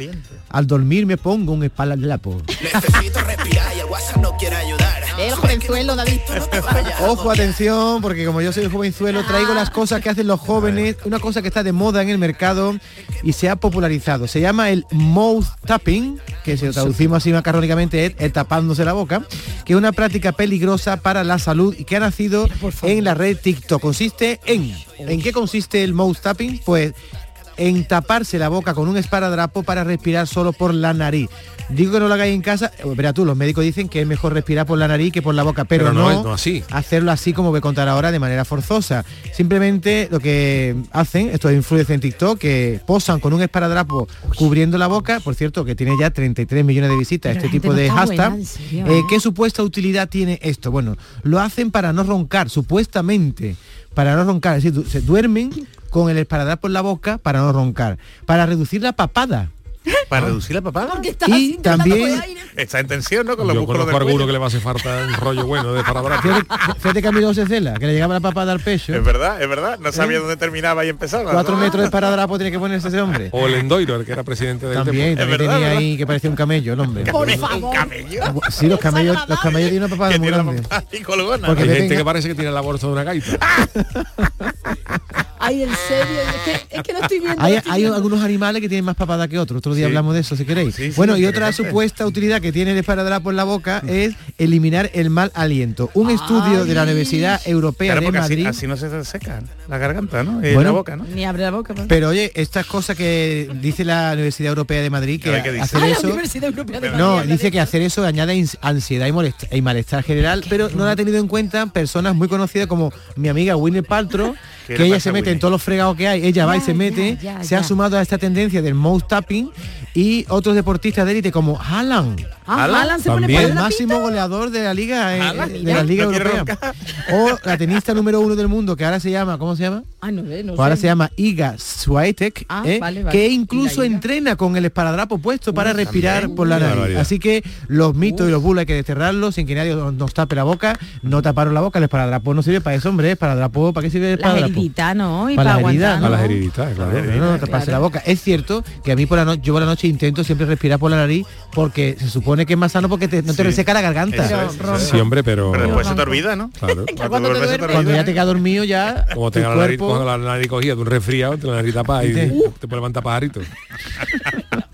al dormir me pongo un espaldarapo. Necesito respirar y el WhatsApp no quiere ayudar. El jovenzuelo, David. (laughs) Ojo, atención, porque como yo soy un jovenzuelo, traigo las cosas que hacen los jóvenes, una cosa que está de moda en el mercado y se ha popularizado. Se llama el mouth tapping, que si lo traducimos así macarrónicamente es el tapándose la boca, que es una práctica peligrosa para la salud y que ha nacido en la red TikTok. Consiste en, ¿en qué consiste el mouth tapping? Pues en taparse la boca con un esparadrapo para respirar solo por la nariz. Digo que no lo hagáis en casa, eh, verá tú, los médicos dicen que es mejor respirar por la nariz que por la boca, pero, Pero no no, así. hacerlo así como voy a contar ahora de manera forzosa. Simplemente lo que hacen estos influencers en TikTok que posan con un esparadrapo cubriendo la boca, por cierto que tiene ya 33 millones de visitas Pero este tipo no de buena, hashtag. en serio, Eh, ¿eh? ¿Qué supuesta utilidad tiene esto? Bueno, lo hacen para no roncar, supuestamente para no roncar, es decir, du- se duermen con el esparadrapo en la boca para no roncar, para reducir la papada. Para reducir la papada. Y también-. Está en tensión, ¿no? Con los Yo músculos conozco alguno que le va a hacer falta un rollo bueno de para Fíjate, fíjate que a mí no se cela, que le llegaba la papada al pecho. Es verdad, es verdad. No sabía dónde terminaba y empezaba. ¿Eh? Cuatro ¿no? metros de esparadrapo tiene que ponerse ese hombre. O el Endoiro, el que era presidente del También, también verdad, tenía ¿verdad? ahí que parecía un camello el hombre. Por Un favor. camello. Sí, los camellos, los camellos tienen una papada Que muy tiene la grande. papada y colgona. Porque Hay gente tenga- que parece que tiene la bolsa de una gaita. (laughs) Ay, en serio, es que, es que no estoy viendo. Hay, no estoy hay viendo. algunos animales que tienen más papada que otros. Otro día Sí. hablamos de eso, si queréis. Sí, sí, bueno, y otra supuesta utilidad que tiene el esparadrapo en la boca es eliminar el mal aliento. Un estudio de la Universidad Europea Claro, de así, Madrid. así no se te seca la garganta, ¿no? Y Bueno. la boca, ¿no? Ni abre la boca. pues. Pero oye, estas cosas que dice la Universidad Europea de Madrid, que hacer Ah, la eso... Universidad Europea de No, Madrid, dice que hacer eso añade ansiedad y, y malestar general, pero no lo ha tenido en cuenta personas muy conocidas como mi amiga Winnie Paltrow, ¿Qué (laughs) que ella se mete en todos los fregados que hay, ella va y se mete, ya, ya, se ha sumado a esta tendencia del mouth tapping y otros deportistas de élite como Haaland, Ah, se pone por el la máximo goleador de la liga eh, de la liga no europea. O la tenista número uno del mundo, que ahora se llama, ¿cómo se llama? Ah, no, no O ahora sé. se llama Iga Swiatek, Ah, ¿eh? vale, vale. que incluso entrena con el esparadrapo puesto para respirar por la nariz. Así que los mitos y los bulos hay que desterrarlos sin que nadie nos, tape la boca. No taparon la boca, el esparadrapo no sirve para eso, hombre. Esparadrapo, ¿para qué sirve el esparadrapo? heriditas, ¿no? Y Para para, las heridas, aguantar. A las heriditas, claro. No, no, taparse claro. la boca. Es cierto que a mí por la noche, yo por la noche intento siempre respirar por la nariz porque se supone que es más sano porque te- no te Sí. reseca la garganta. Es, es. Sí, hombre, pero... Pero después se te olvida, ¿no? Claro. (laughs) cuando te duermes. Ya te queda dormido ya Como tu tenga la nariz, cuerpo- con la nariz cogida de un resfriado, te la nariz tapada y (laughs) ¿Viste? te puede levantar pajarito. (laughs)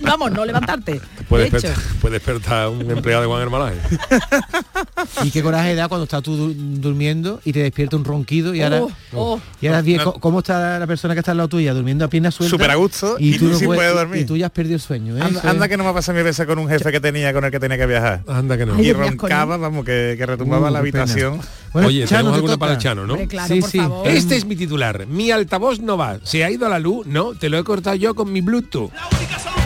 Vamos, no levantarte. Puede De hecho. despertar, puede despertar un empleado de Juan Hermalaje. (laughs) Y qué coraje da cuando estás tú du- durmiendo y te despierta un ronquido y ahora... Oh, oh. Y ahora bien, No. ¿cómo- ¿cómo está la persona que está al lado tuya? Durmiendo a piernas sueltas. Súper a gusto y tú no sí puedes dormir. Y tú ya has perdido el sueño. ¿eh? Anda, que no me ha pasado mi veces con un jefe que tenía con el que tenía que viajar. Anda que no. Ay, Y roncaba, vamos, que, que retumbaba Uh, la habitación. Bueno, Oye, Chano, tenemos te alguna toca. para el Chano, ¿no? Hombre, claro, Sí, por sí. favor. Este es mi titular. Mi altavoz no va. ¿Se ha ido a la luz? No, te lo he cortado yo con mi Bluetooth. La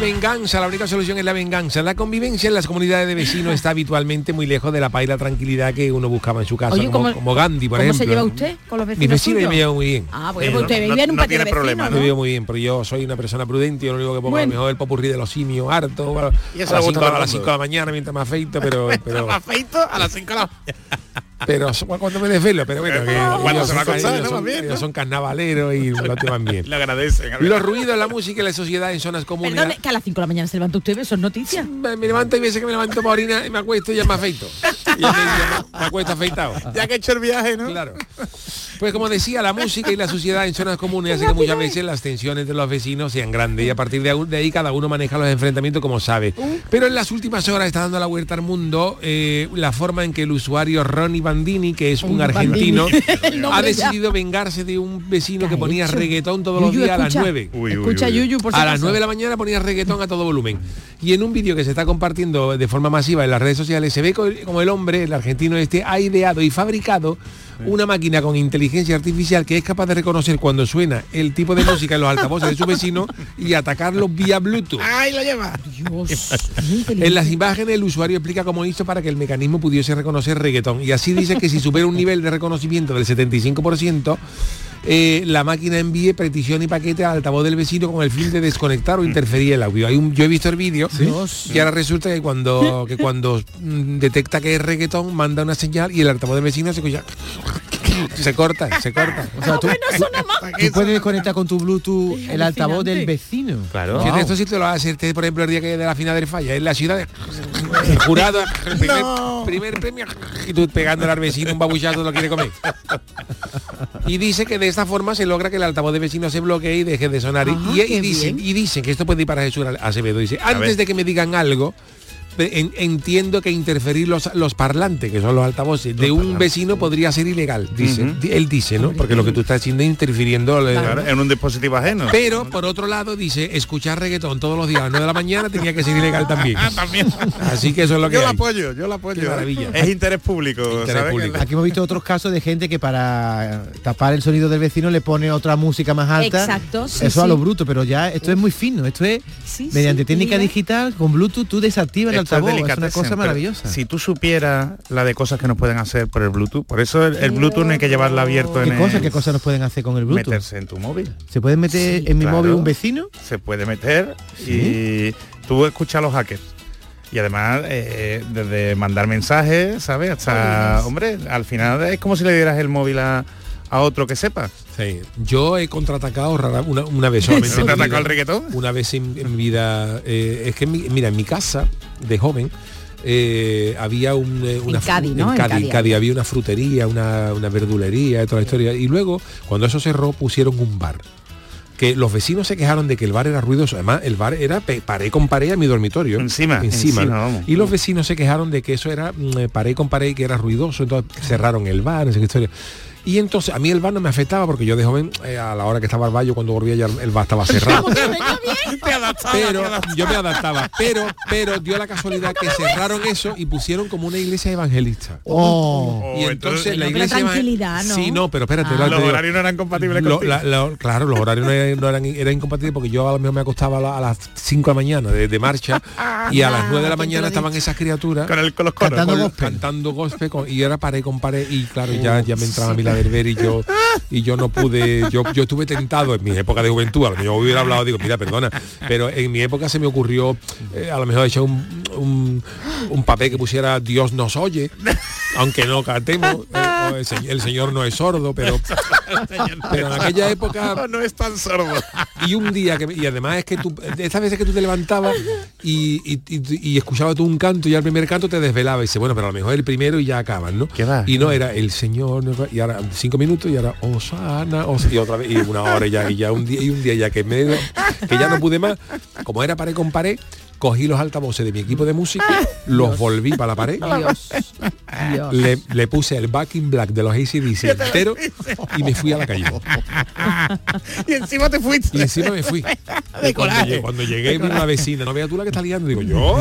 venganza, la única solución es la venganza. La convivencia en las comunidades de vecinos está habitualmente muy lejos de la paz y la tranquilidad que uno buscaba en su casa, Oye, como, ¿cómo- como Gandhi, por ¿Cómo ejemplo. se lleva usted con los vecinos Mis vecinos yo me llevo muy bien. Ah, bueno, Eh, pues usted no- vive en un no patio tiene de problema, vecinos, Me muy bien, pero yo soy una persona prudente y yo lo único que pongo Bueno. a lo mejor el popurrí de los simios, harto, a, Y eso a las le gusta 5 a todo a el las mundo. cinco de la mañana mientras me afeito, pero, (laughs) pero, Me afeito a las 5 de la mañana. Pero son- cuando me desvelo, pero bueno, que Cuando se va a son- ellos ¿no? son- bien, ¿no? ellos son carnavaleros y lo llevan (laughs) bien. Le agradecen. Los ruidos, la música y la sociedad en zonas comunes. Perdón, que a las 5 de la mañana se levanta usted, eso es noticia. Me, me levanto y veces que me levanto para orinar y me acuesto y ya me afeito. Y ya me, ya me- me acuesto afeitado. Ya que he hecho el viaje, ¿no? Claro. Pues como decía, la música y la sociedad en zonas comunes hace que muchas veces las tensiones de los vecinos sean grandes y a partir de ahí- cada uno maneja los enfrentamientos como sabe. Pero en las últimas horas está dando la vuelta al mundo eh, la forma en que el usuario Ronnie Bandini, que es un argentino, (laughs) ha decidido vengarse de un vecino que ponía hecho? reggaetón todos los Yuyu, días a las escucha. 9. Escucha Yuyu por si A las acaso. 9 de la mañana ponía reggaetón a todo volumen. Y en un vídeo que se está compartiendo de forma masiva en las redes sociales se ve co- como el hombre, el argentino este, ha ideado y fabricado una máquina con inteligencia artificial que es capaz de reconocer cuando suena el tipo de música en los altavoces de su vecino y atacarlo vía Bluetooth. ¡Ay, lo lleva! En las imágenes el usuario explica cómo hizo para que el mecanismo pudiese reconocer reggaetón. Y así dice que si supera un nivel de reconocimiento del 75%, eh, la máquina envíe petición y paquete al altavoz del vecino con el fin de desconectar o interferir el audio. Hay un, yo he visto el vídeo y ahora resulta que cuando, que cuando mm, detecta que es reggaetón, manda una señal y el altavoz del vecino se escucha... Se corta, se corta. O sea, tú, tú puedes conectar con tu Bluetooth el altavoz del vecino. Claro. Fíjate, esto sí te lo hacer, este, por ejemplo, el día que de la final del falla, en la ciudad, de- el jurado, el primer, primer premio, y tú pegándole al vecino un babuchazo lo quiere comer. Y dice que de esta forma se logra que el altavoz de vecino se bloquee y deje de sonar. Ah, y, y qué dicen, y dicen que esto puede ir para Jesús Acevedo. Dice, antes de que me digan algo, en- entiendo que interferir los, los parlantes, que son los altavoces, de un vecino podría ser ilegal, dice. Él dice, ¿no? Porque lo que tú estás haciendo es interfiriendo. Claro, en un dispositivo ajeno. pero por otro lado dice escuchar reggaetón todos los días a las 9 de la mañana tenía que ser ilegal también. (laughs) Ah, también. Así que eso es lo que yo lo apoyo, yo lo apoyo. Qué maravilla. Es interés público. Interés ¿sabes? público. Aquí hemos visto otros casos de gente que para tapar el sonido del vecino le pone otra música más alta. Exacto, sí, Eso a sí. lo bruto, pero ya esto es muy fino. Esto es Sí, mediante sí, técnica mira. digital con Bluetooth tú desactivas el Es una cosa maravillosa. Si tú supieras la de cosas que nos pueden hacer por el Bluetooth, por eso el, el Bluetooth no hay que llevarlo abierto en ¿Qué cosas, el- qué cosas nos pueden hacer con el Bluetooth? meterse en tu móvil. ¿Se puede meter en mi Claro. móvil un vecino? Se puede meter y tú escuchas a los hackers. Y además, eh, desde mandar mensajes, ¿sabes? Hasta, hombre, al final es como si le dieras el móvil a, a otro que sepa. Sí. Yo he contraatacado rara- una, una vez solamente. ¿Se el reggaetón? Una vez en, en mi vida. eh, es que en mi- mira, en mi casa de joven. eh, había un, eh, una En Cádiz, ¿no? en En Cádiz, había una frutería, una, una verdulería, toda la historia. Y luego, cuando eso cerró, pusieron un bar. Que los vecinos se quejaron de que el bar era ruidoso. Además, el bar era paré con pared a mi dormitorio. Encima, Encima. encima, vamos. Y los vecinos se quejaron de que eso era mm, eh, pared con pared y que era ruidoso. Entonces cerraron el bar, no sé qué historia. Y entonces a mí el bar no me afectaba porque yo de joven, eh, a la hora que estaba al baño, cuando volvía ya el bar estaba cerrado. (laughs) Pero yo me adaptaba. Pero, pero dio la casualidad que cerraron eso y pusieron como una iglesia evangelista. Oh. Y Oh, entonces entonces- la iglesia tranquilidad, ¿no? Sí, no, pero espérate. Ah. Los horarios no eran compatibles Lo- la- la- claro, los horarios no eran, no eran, eran incompatibles porque yo a lo mejor me acostaba a, la- a las 5 de la mañana de, de marcha (laughs) y a las 9 de la mañana estaban esas criaturas Con, el, con los coros. Cantando con- gospel. cantando gospel con- y era pared con pared y claro ya ya me entraba a mí la y yo y yo no pude yo yo estuve tentado en mi época de juventud a lo mejor hubiera hablado digo mira perdona pero en mi época se me ocurrió eh, a lo mejor echar un, un, un papel que pusiera Dios nos oye aunque no cantemos (laughs) eh, el, se- el señor no es sordo pero (laughs) pero en aquella época No, es tan sordo. (laughs) y un día que y además es que tú estas veces que tú te levantabas y, y, y- y escuchabas tú un canto y al primer canto te desvelaba y dice bueno pero a lo mejor el primero y ya acaban no ¿Qué va? y no era el señor no- y ahora cinco minutos y ahora Osana Os- y otra vez y una hora y ya y ya un día y un día ya que me que ya no pude más como era pared con pared cogí los altavoces de mi equipo de música los volví para la pared Dios. Dios. le, le puse el back in black de los ACDC entero y me fui a la calle y encima te fuiste. y encima me fui. (laughs) De cuando, llegué, cuando llegué vino una vecina, no veas tú la que está liando, digo yo.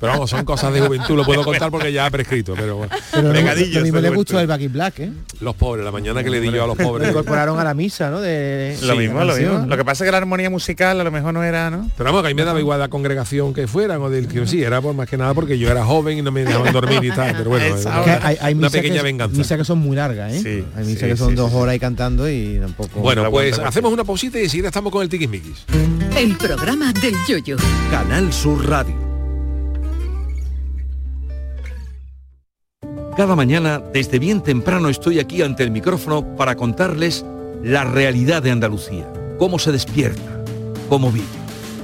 Pero vamos, son cosas de juventud, lo puedo contar porque ya ha prescrito, pero bueno. Pero no- a mí me le gustó el Back in Black, ¿eh? los pobres, la mañana que le di yo a los Lo pobres. incorporaron a la misa, ¿no? De, Lo mismo, lo mismo. Lo que pasa es que la armonía musical a lo mejor no era, ¿no? Pero vamos, que a mí me daba igual la congregación que fueran o del que sí, era por más que nada porque yo era joven y no me dejaban dormir y tal. Pero bueno, (laughs) hay, hay una pequeña que, venganza. misas que son muy largas, ¿eh? Sí, hay misas sí, que son sí, dos sí. horas ahí cantando y tampoco... Bueno, pues hacemos una pausita y enseguida estamos con el tiquismiquis. El programa del yoyo. Canal Sur Radio. Cada mañana, desde bien temprano, estoy aquí ante el micrófono para contarles la realidad de Andalucía, cómo se despierta, cómo vive,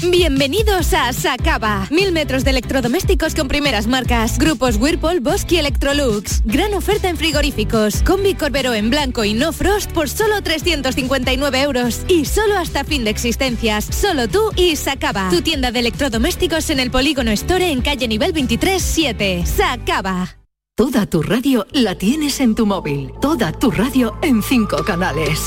Bienvenidos a Sacaba. Mil metros de electrodomésticos con primeras marcas. Grupos Whirlpool, Bosque y Electrolux. Gran oferta en frigoríficos. Combi Corbero en blanco y no frost por solo 359 euros. Y solo hasta fin de existencias. Solo tú y Sacaba. Tu tienda de electrodomésticos en el Polígono Store en calle nivel 23 7. Sacaba. Toda tu radio la tienes en tu móvil. Toda tu radio en cinco canales.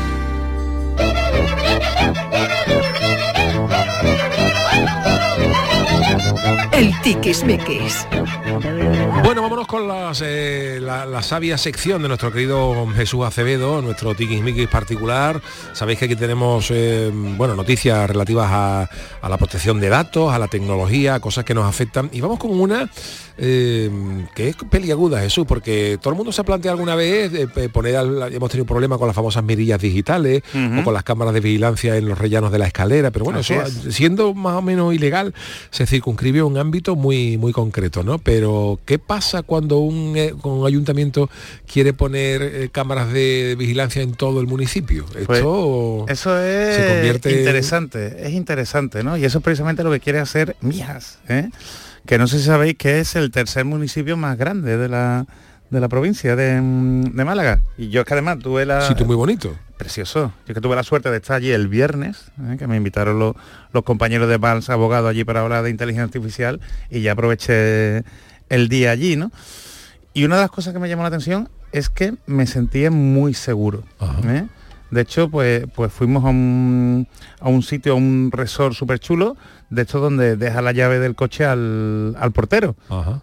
El tiquismiquis. Bueno, vámonos con eh, la, la sabia sección de nuestro querido Jesús Acevedo, nuestro tiquismiquis particular. Sabéis que aquí tenemos eh, bueno, noticias relativas a, a la protección de datos, a la tecnología, cosas que nos afectan. Y vamos con una eh, que es peliaguda, Jesús, porque todo el mundo se ha planteado alguna vez eh, eh, poner, al- hemos tenido problemas con las famosas mirillas digitales o con las cámaras de vigilancia en los rellanos de la escalera, pero bueno, Así eso es. siendo más o menos ilegal, se circunscribe a un ámbito muy, muy concreto, ¿no? Pero, ¿qué pasa cuando un, eh, un ayuntamiento quiere poner eh, cámaras de vigilancia en todo el municipio? Pues, Esto Eso es se convierte en- interesante, es interesante, ¿no? Y eso es precisamente lo que quiere hacer Mijas, ¿eh? Que no sé si sabéis que es el tercer municipio más grande de la, de la provincia de, mm, de Málaga. Y yo es que además tuve la... sitio muy bonito. Precioso. Yo que tuve la suerte de estar allí el viernes, ¿eh? que me invitaron los, los compañeros de Vals, abogados allí para hablar de inteligencia artificial y ya aproveché el día allí, ¿no? Y una de las cosas que me llamó la atención es que me sentía muy seguro. ¿eh? De hecho, pues, pues fuimos a un, a un sitio, a un resort súper chulo, de esto donde deja la llave del coche al, al portero.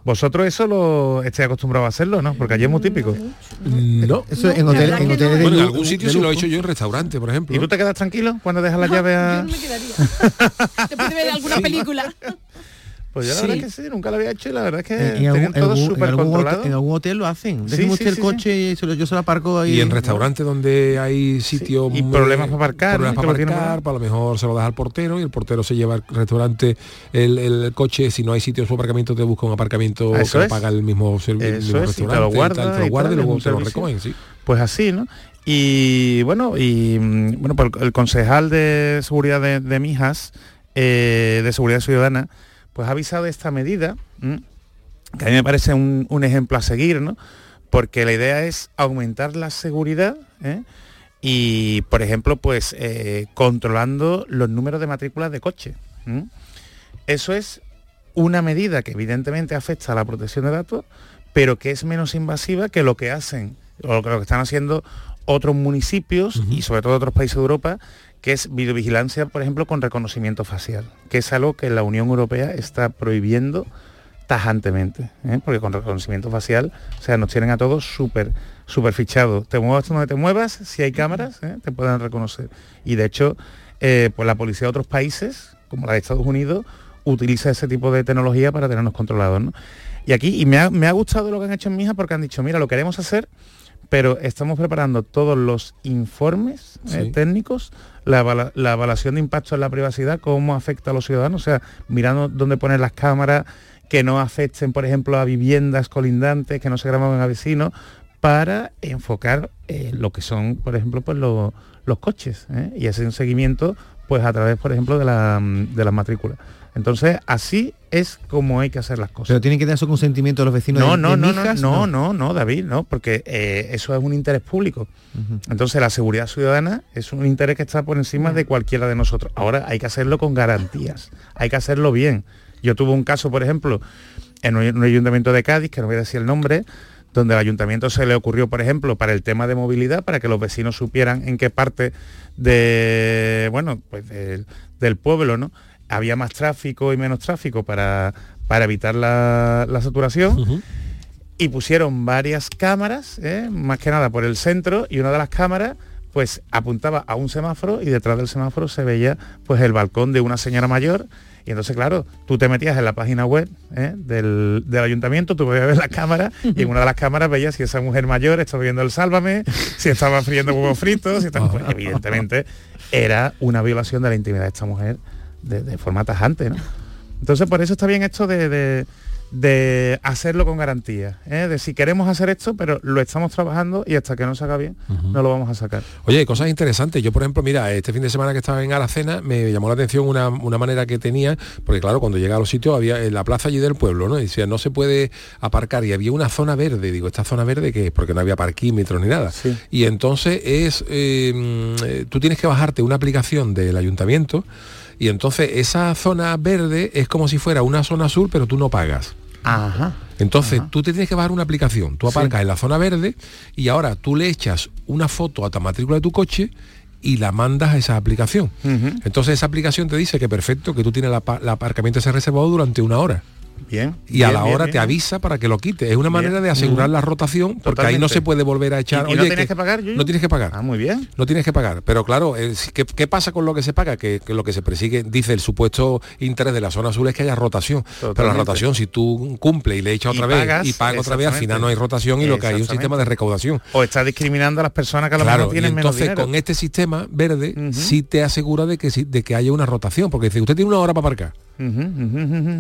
Vosotros eso lo estáis acostumbrados a hacerlo, ¿no? Porque allí es muy típico. No. Eso en hotel- en hoteles de Bueno, en algún sitio sí lo he hecho yo en restaurante, por ejemplo. ¿Y tú te quedas tranquilo cuando dejas la llave a...? (laughs) Después de ver alguna película. (laughs) Pues yo la Sí. verdad es que sí, nunca lo había hecho y la verdad es que En, en tenían algún, todo súper controlado. en algún hotel lo hacen. Sí, Dejen sí, usted el coche y se lo- yo se lo aparco ahí. Y en restaurantes donde hay sitios y muy- problemas para aparcar, problemas para aparcar, para lo mejor se lo das al portero y el portero se lleva al restaurante el, el coche, si no hay sitio en su aparcamiento te busca un aparcamiento Eso que lo paga el mismo, ser- el mismo es, y te restaurante lo y guarda, tal, te lo y guarda y tal, luego te lo servicio. recogen, sí. Pues así, ¿no? Y bueno, y mm, bueno, pues el, el concejal de seguridad de, de Mijas, eh, de seguridad ciudadana, pues ha avisado de esta medida, ¿m? que a mí me parece un, un ejemplo a seguir, ¿no? Porque la idea es aumentar la seguridad ¿eh? y, por ejemplo, pues eh, controlando los números de matrículas de coche. ¿m? Eso es una medida que evidentemente afecta a la protección de datos, pero que es menos invasiva que lo que hacen o lo que están haciendo otros municipios y sobre todo otros países de Europa, que es videovigilancia, por ejemplo, con reconocimiento facial, que es algo que la Unión Europea está prohibiendo tajantemente, ¿eh? porque con reconocimiento facial, o sea, nos tienen a todos súper súper fichados. Te muevas donde te muevas, si hay cámaras, ¿eh? te pueden reconocer. Y de hecho, eh, pues la policía de otros países, como la de Estados Unidos, utiliza ese tipo de tecnología para tenernos controlados. ¿no? Y aquí, y me ha, me ha gustado lo que han hecho en Mija porque han dicho, mira, lo queremos hacer, pero estamos preparando todos los informes eh, técnicos, la, la evaluación de impacto en la privacidad, cómo afecta a los ciudadanos, o sea, mirando dónde poner las cámaras, que no afecten, por ejemplo, a viviendas colindantes, que no se graben a vecinos, para enfocar eh, lo que son, por ejemplo, pues lo- los coches ¿eh? y hacer un seguimiento, pues a través, por ejemplo, de la, de las matrículas. Entonces, así es como hay que hacer las cosas. Pero tienen que dar su consentimiento a los vecinos No, de, no, de no, no, Mijas, no, no, no, David, no, porque eh, eso es un interés público. Entonces la seguridad ciudadana es un interés que está por encima de cualquiera de nosotros. Ahora hay que hacerlo con garantías, hay que hacerlo bien. Yo tuve un caso, por ejemplo, en un, un ayuntamiento de Cádiz, que no voy a decir el nombre, donde al ayuntamiento se le ocurrió, por ejemplo, para el tema de movilidad, para que los vecinos supieran en qué parte de, bueno, pues del pueblo, ¿no? Había más tráfico y menos tráfico para, para evitar la, la saturación. Y pusieron varias cámaras, ¿eh? más que nada por el centro, y una de las cámaras pues apuntaba a un semáforo y detrás del semáforo se veía pues el balcón de una señora mayor. Y entonces claro, tú te metías en la página web ¿eh? del, del ayuntamiento, tú podías ver la cámara y en una de las cámaras veías si esa mujer mayor estaba viendo el sálvame, si estaba friendo huevos fritos, si estaba, pues, evidentemente era una violación de la intimidad de esta mujer de, de forma tajante, ¿no? Entonces por eso está bien esto de, de- de hacerlo con garantía, ¿eh? de si queremos hacer esto, pero lo estamos trabajando y hasta que no se haga bien, no lo vamos a sacar. Oye, hay cosas interesantes. Yo, por ejemplo, mira, este fin de semana que estaba en Aracena, me llamó la atención una, una manera que tenía, porque claro, cuando llega a los sitios había en la plaza allí del pueblo, ¿no? Y decía, no se puede aparcar y había una zona verde. Digo, ¿esta zona verde qué es? Porque no había parquímetros ni nada. Y entonces es, eh, tú tienes que bajarte una aplicación del ayuntamiento y entonces esa zona verde es como si fuera una zona azul, pero tú no pagas. Ajá. Entonces, tú te tienes que bajar una aplicación. Tú aparcas en la zona verde y ahora tú le echas una foto a tu matrícula de tu coche y la mandas a esa aplicación. Entonces esa aplicación te dice que perfecto, que tú tienes el aparcamiento ese reservado durante una hora. Bien. Y a la hora bien. te avisa para que lo quites. Es una manera de asegurar la rotación, porque ahí no se puede volver a echar. ¿Y- y no Oye, tienes que pagar? No tienes que pagar. Ah, muy bien. No tienes que pagar. Pero claro, eh, si- ¿qué, qué pasa con lo que se paga? Que, que lo que se persigue, dice el supuesto interés de la zona azul es que haya rotación. Pero la rotación, si tú cumples y le echas Y otra vez pagas, y pagas otra vez, al final no hay rotación y lo que hay es un sistema de recaudación. O está discriminando a las personas que a lo Claro, mejor y tienen menos entonces dinero. con este sistema verde sí te asegura de que de que haya una rotación, porque dice, usted tiene una hora para aparcar.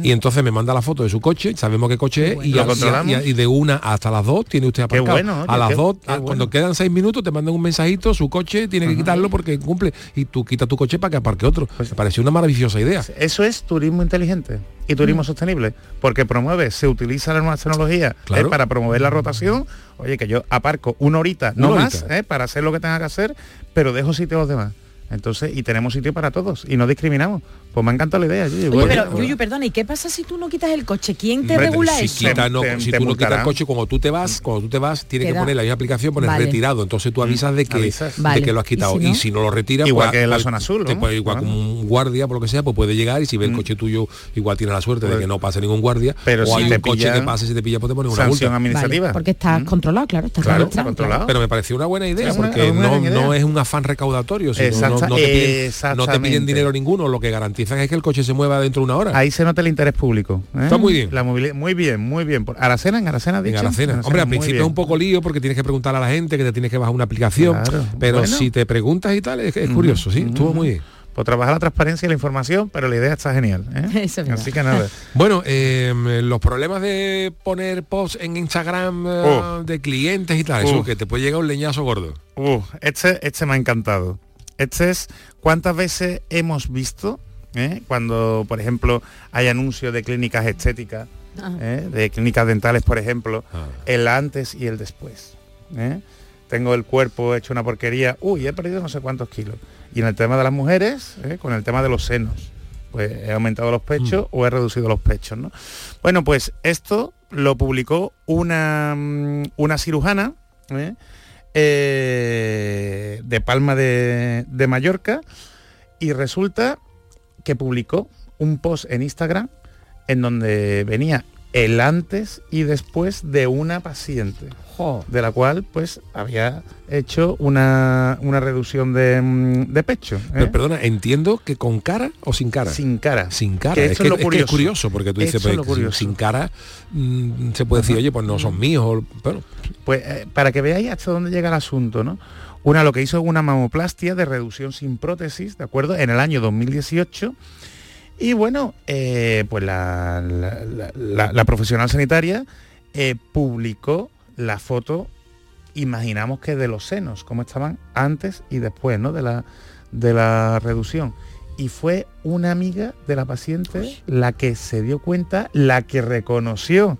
Y entonces me manda la foto de su coche, sabemos qué coche es, y, Lo controlamos. de una hasta las dos tiene usted Qué aparcado. bueno, oye, a las qué- dos, qué a- bueno. cuando quedan seis minutos, te mandan un mensajito, su coche tiene que quitarlo porque cumple, y tú quitas tu coche para que aparque otro. Pues Me pareció una maravillosa idea. Eso es turismo inteligente y turismo sostenible, porque promueve, se utiliza las nuevas tecnologías ¿eh? Claro. para promover la rotación. Oye, que yo aparco una horita, no Una más, horita. ¿eh? para hacer lo que tenga que hacer, pero dejo sitio a los demás. Entonces, y tenemos sitio para todos y no discriminamos. Pues me ha encantado la idea. Yuyu. Oye, pero Yuyu, perdona, ¿y qué pasa si tú no quitas el coche? ¿Quién te Hombre, regula si eso? quita, no, Te- si te tú no quitas el coche, cuando tú te vas, cuando tú te vas, tienes que poner la misma aplicación, poner Vale. retirado. Entonces tú avisas de que, Avisas. de Vale. que lo has quitado. ¿Y Y si no? lo retiras, Igual pues, que en la pues, zona azul, te ¿no? puede- igual Ah. como un guardia, por lo que sea, pues puede llegar y si ve el coche tuyo, igual tiene la suerte de Pues- que no pase ningún guardia. Pero o si hay un coche que pase, si te pilla, pues te ponen una sanción multa. administrativa. Porque estás controlado, claro, estás controlado. Pero me pareció una buena idea, porque no, es un afán recaudatorio, sino no, te piden, dinero ninguno, lo que garantizan es que el coche se mueva dentro de una hora. Ahí se nota el interés público. ¿eh? Está muy bien. La movilidad, muy bien, muy bien. Por- Aracena, en Aracena, has En dicho? Aracena. Hombre, al principio es un poco lío porque tienes que preguntar a la gente, que te tienes que bajar una aplicación, Claro, pero bueno. si te preguntas y tal, es, es curioso, sí, estuvo muy bien. Pues trabajar la transparencia y la información, pero la idea está genial. ¿eh? (laughs) Eso es verdad. Así que nada. (laughs) Bueno, eh, los problemas de poner posts en Instagram eh, de clientes y tal, eso que te puede llegar un leñazo gordo. Uh, este, este me ha encantado. Este es cuántas veces hemos visto ¿eh? cuando, por ejemplo, hay anuncios de clínicas estéticas, ¿eh? de clínicas dentales, por ejemplo, Ah. el antes y el después. ¿eh? Tengo el cuerpo hecho una porquería, uy, he perdido no sé cuántos kilos. Y en el tema de las mujeres, ¿eh? con el tema de los senos, pues he aumentado los pechos o he reducido los pechos, ¿no? Bueno, pues esto lo publicó una, mm, una cirujana, ¿eh? eh, de Palma de, de Mallorca y resulta que publicó un post en Instagram en donde venía el antes y después de una paciente, de la cual pues había hecho una, una reducción de, mm, de pecho. ¿eh? Pero, perdona, entiendo que con cara o sin cara. Sin cara. Sin cara. Que es, esto que, es lo es que curioso. es curioso porque tú dices, pues, lo sin- curioso. sin cara mm, se puede decir, oye, pues no son míos. o- Bueno, Pues eh, para que veáis hasta dónde llega el asunto, ¿no? Una lo que hizo una mamoplastia de reducción sin prótesis, ¿de acuerdo? En el año 2018. Y bueno, eh, pues la, la- la- la- la profesional sanitaria eh, publicó la foto, imaginamos que de los senos, como estaban antes y después, ¿no? De la, de la reducción. Y fue una amiga de la paciente la que se dio cuenta, la que reconoció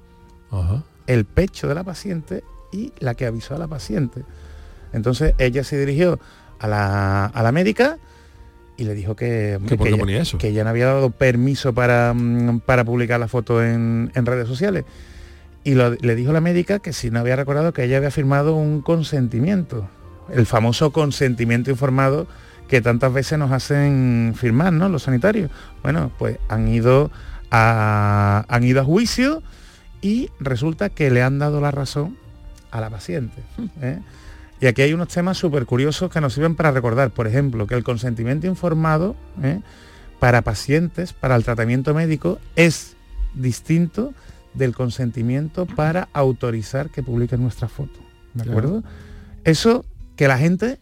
el pecho de la paciente y la que avisó a la paciente. Entonces ella se dirigió a la, a la médica y le dijo que, que ella, ponía eso? que ella no había dado permiso para, mm, para publicar la foto en, en redes sociales. Y lo- le dijo la médica que si no había recordado que ella había firmado un consentimiento, el famoso consentimiento informado que tantas veces nos hacen firmar, ¿no? Los sanitarios. Bueno, pues han ido a, han ido a juicio y resulta que le han dado la razón a la paciente. ¿eh? Y aquí hay unos temas súper curiosos que nos sirven para recordar, por ejemplo, que el consentimiento informado ¿eh? para pacientes, para el tratamiento médico, es distinto del consentimiento para autorizar que publiquen nuestra foto. ¿De Claro. acuerdo? Eso que la gente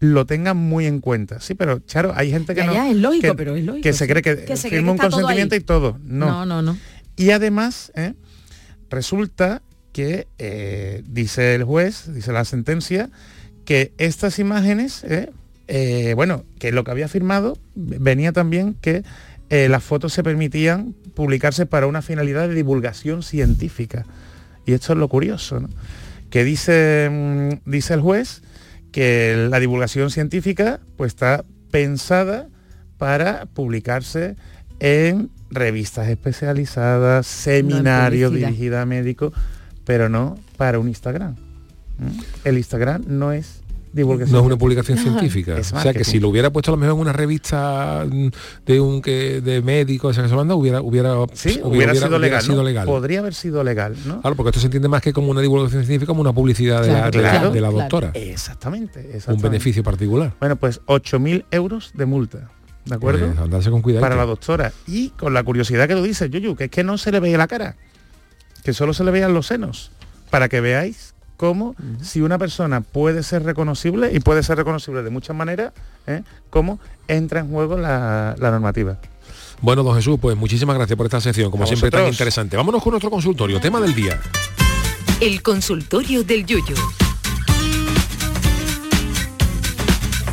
lo tenga muy en cuenta. Sí, pero Charo, hay gente que Ya, no. ya, es lógico, que, pero es lógico, Que se cree que, Que se cree firma que un todo consentimiento y todo. No. No, no, no. Y además, ¿eh? resulta que eh, dice el juez, dice la sentencia, que estas imágenes, ¿eh? Eh, bueno, que lo que había firmado venía también que las fotos se permitían publicarse para una finalidad de divulgación científica. Y esto es lo curioso, ¿no? Que dice, mm, dice el juez que la divulgación científica pues está pensada para publicarse en revistas especializadas, seminarios publicidad. dirigidos a médicos, pero no para un Instagram. ¿Mm? El Instagram no es divulgación. no es una publicación científica. Es o sea que si lo hubiera puesto a lo mejor en una revista mm, de un que de médicos, esa que se manda, hubiera, hubiera, Sí, hubiera, hubiera, sido, legal, sido ¿no? legal. Podría haber sido legal, ¿no? Claro, porque esto se entiende más que como una divulgación científica, como una publicidad de, la, de la- Claro, de la claro. doctora. Exactamente, Un exactamente. beneficio particular. Bueno, pues 8.000 euros de multa. ¿De acuerdo? Pues, andarse con cuidado. Para la doctora. Y con la curiosidad que tú dices, Yuyu, que es que no se le veía la cara. Que solo se le veían los senos. Para que veáis cómo si una persona puede ser reconocible, y puede ser reconocible de muchas maneras, ¿eh? cómo entra en juego la, la normativa. Bueno, don Jesús, pues muchísimas gracias por esta sección, como A siempre tan interesante. Vámonos con nuestro consultorio, tema del día. El consultorio del Yuyu.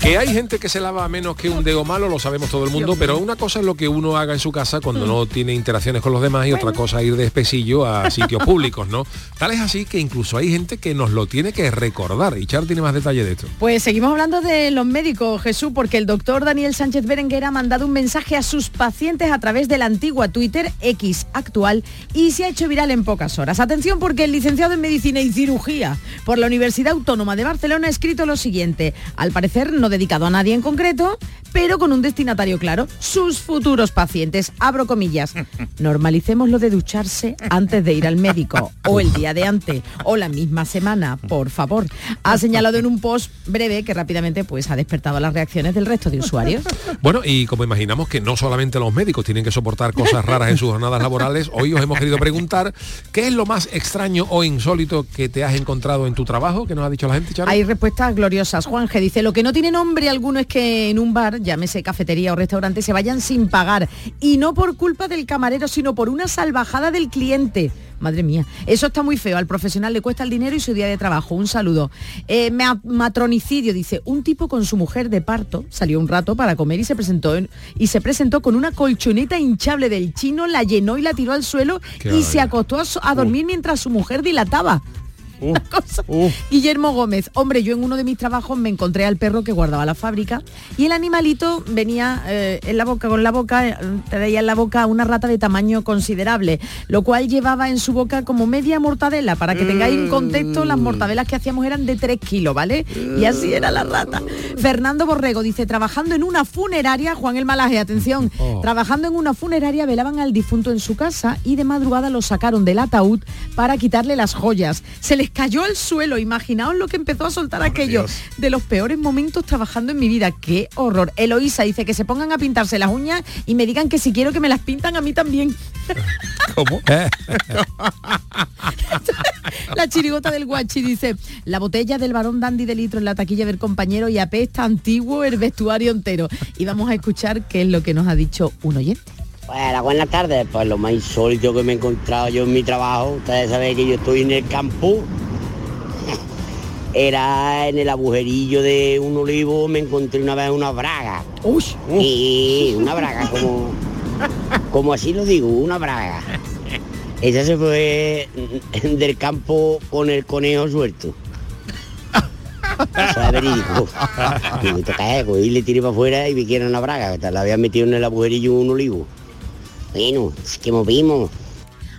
Que hay gente que se lava menos que un dedo malo, lo sabemos todo el mundo, pero una cosa es lo que uno haga en su casa cuando no tiene interacciones con los demás y otra cosa ir de espesillo a (laughs) sitios públicos, ¿no? Tal es así que incluso hay gente que nos lo tiene que recordar. Y Char tiene más detalle de esto. Pues seguimos hablando de los médicos, Jesús, porque el doctor Daniel Sánchez Berenguer ha mandado un mensaje a sus pacientes a través de la antigua Twitter X actual y se ha hecho viral en pocas horas. Atención porque el licenciado en Medicina y Cirugía por la Universidad Autónoma de Barcelona ha escrito lo siguiente, al parecer no dedicado a nadie en concreto, pero con un destinatario claro, sus futuros pacientes. Abro comillas. (laughs) Normalicemos lo de ducharse antes de ir al médico o el día de antes o la misma semana, por favor. Ha señalado en un post breve que rápidamente pues ha despertado las reacciones del resto de usuarios. Bueno, y como imaginamos que no solamente los médicos tienen que soportar cosas raras en sus jornadas laborales, hoy os hemos querido preguntar qué es lo más extraño o insólito que te has encontrado en tu trabajo, que nos ha dicho la gente, Charo. Hay respuestas gloriosas. Juan G dice, lo que no tiene nombre alguno es que en un bar, llámese cafetería o restaurante, se vayan sin pagar. Y no por culpa del camarero, sino por una salvajada del cliente. Madre mía, eso está muy feo. Al profesional le cuesta el dinero y su día de trabajo. Un saludo. Eh, ma- matronicidio, dice, un tipo con su mujer de parto salió un rato para comer y se presentó en- y se presentó con una colchoneta hinchable del chino, la llenó y la tiró al suelo Qué y se acostó a dormir mientras su mujer dilataba. (laughs) Una cosa. Guillermo Gómez, hombre, yo en uno de mis trabajos me encontré al perro que guardaba la fábrica y el animalito venía eh, en la boca, con la boca, eh, traía en la boca una rata de tamaño considerable, lo cual llevaba en su boca como media mortadela. Para que tengáis un contexto, las mortadelas que hacíamos eran de 3 kilos, ¿vale? Y así era la rata. Fernando Borrego dice, trabajando en una funeraria, Juan el Malaje, atención, (laughs) Oh. trabajando en una funeraria velaban al difunto en su casa y de madrugada lo sacaron del ataúd para quitarle las joyas. Se les cayó al suelo, imaginaos lo que empezó a soltar aquello. De los peores momentos trabajando en mi vida. Qué horror. Eloísa dice que se pongan a pintarse las uñas y me digan que si quiero que me las pintan a mí también. (laughs) ¿Cómo? (laughs) La chirigota del guachi dice, la botella del varón dandy de litro en la taquilla del compañero y apesta antiguo el vestuario entero. Y vamos a escuchar qué es lo que nos ha dicho un oyente. Bueno, buenas tardes. Pues lo más insólito que me he encontrado yo en mi trabajo, ustedes saben que yo estoy en el campo, (laughs) era en el agujerillo de un olivo, me encontré una vez una braga. Y una braga, como, (laughs) como así lo digo, una braga. Ella se fue (laughs) del campo con el conejo suelto. Eso es verídico. Y me toca eco, y le tiré para afuera y vi que era una braga, que la había metido en el agujerillo un olivo. Bueno, es que movimos.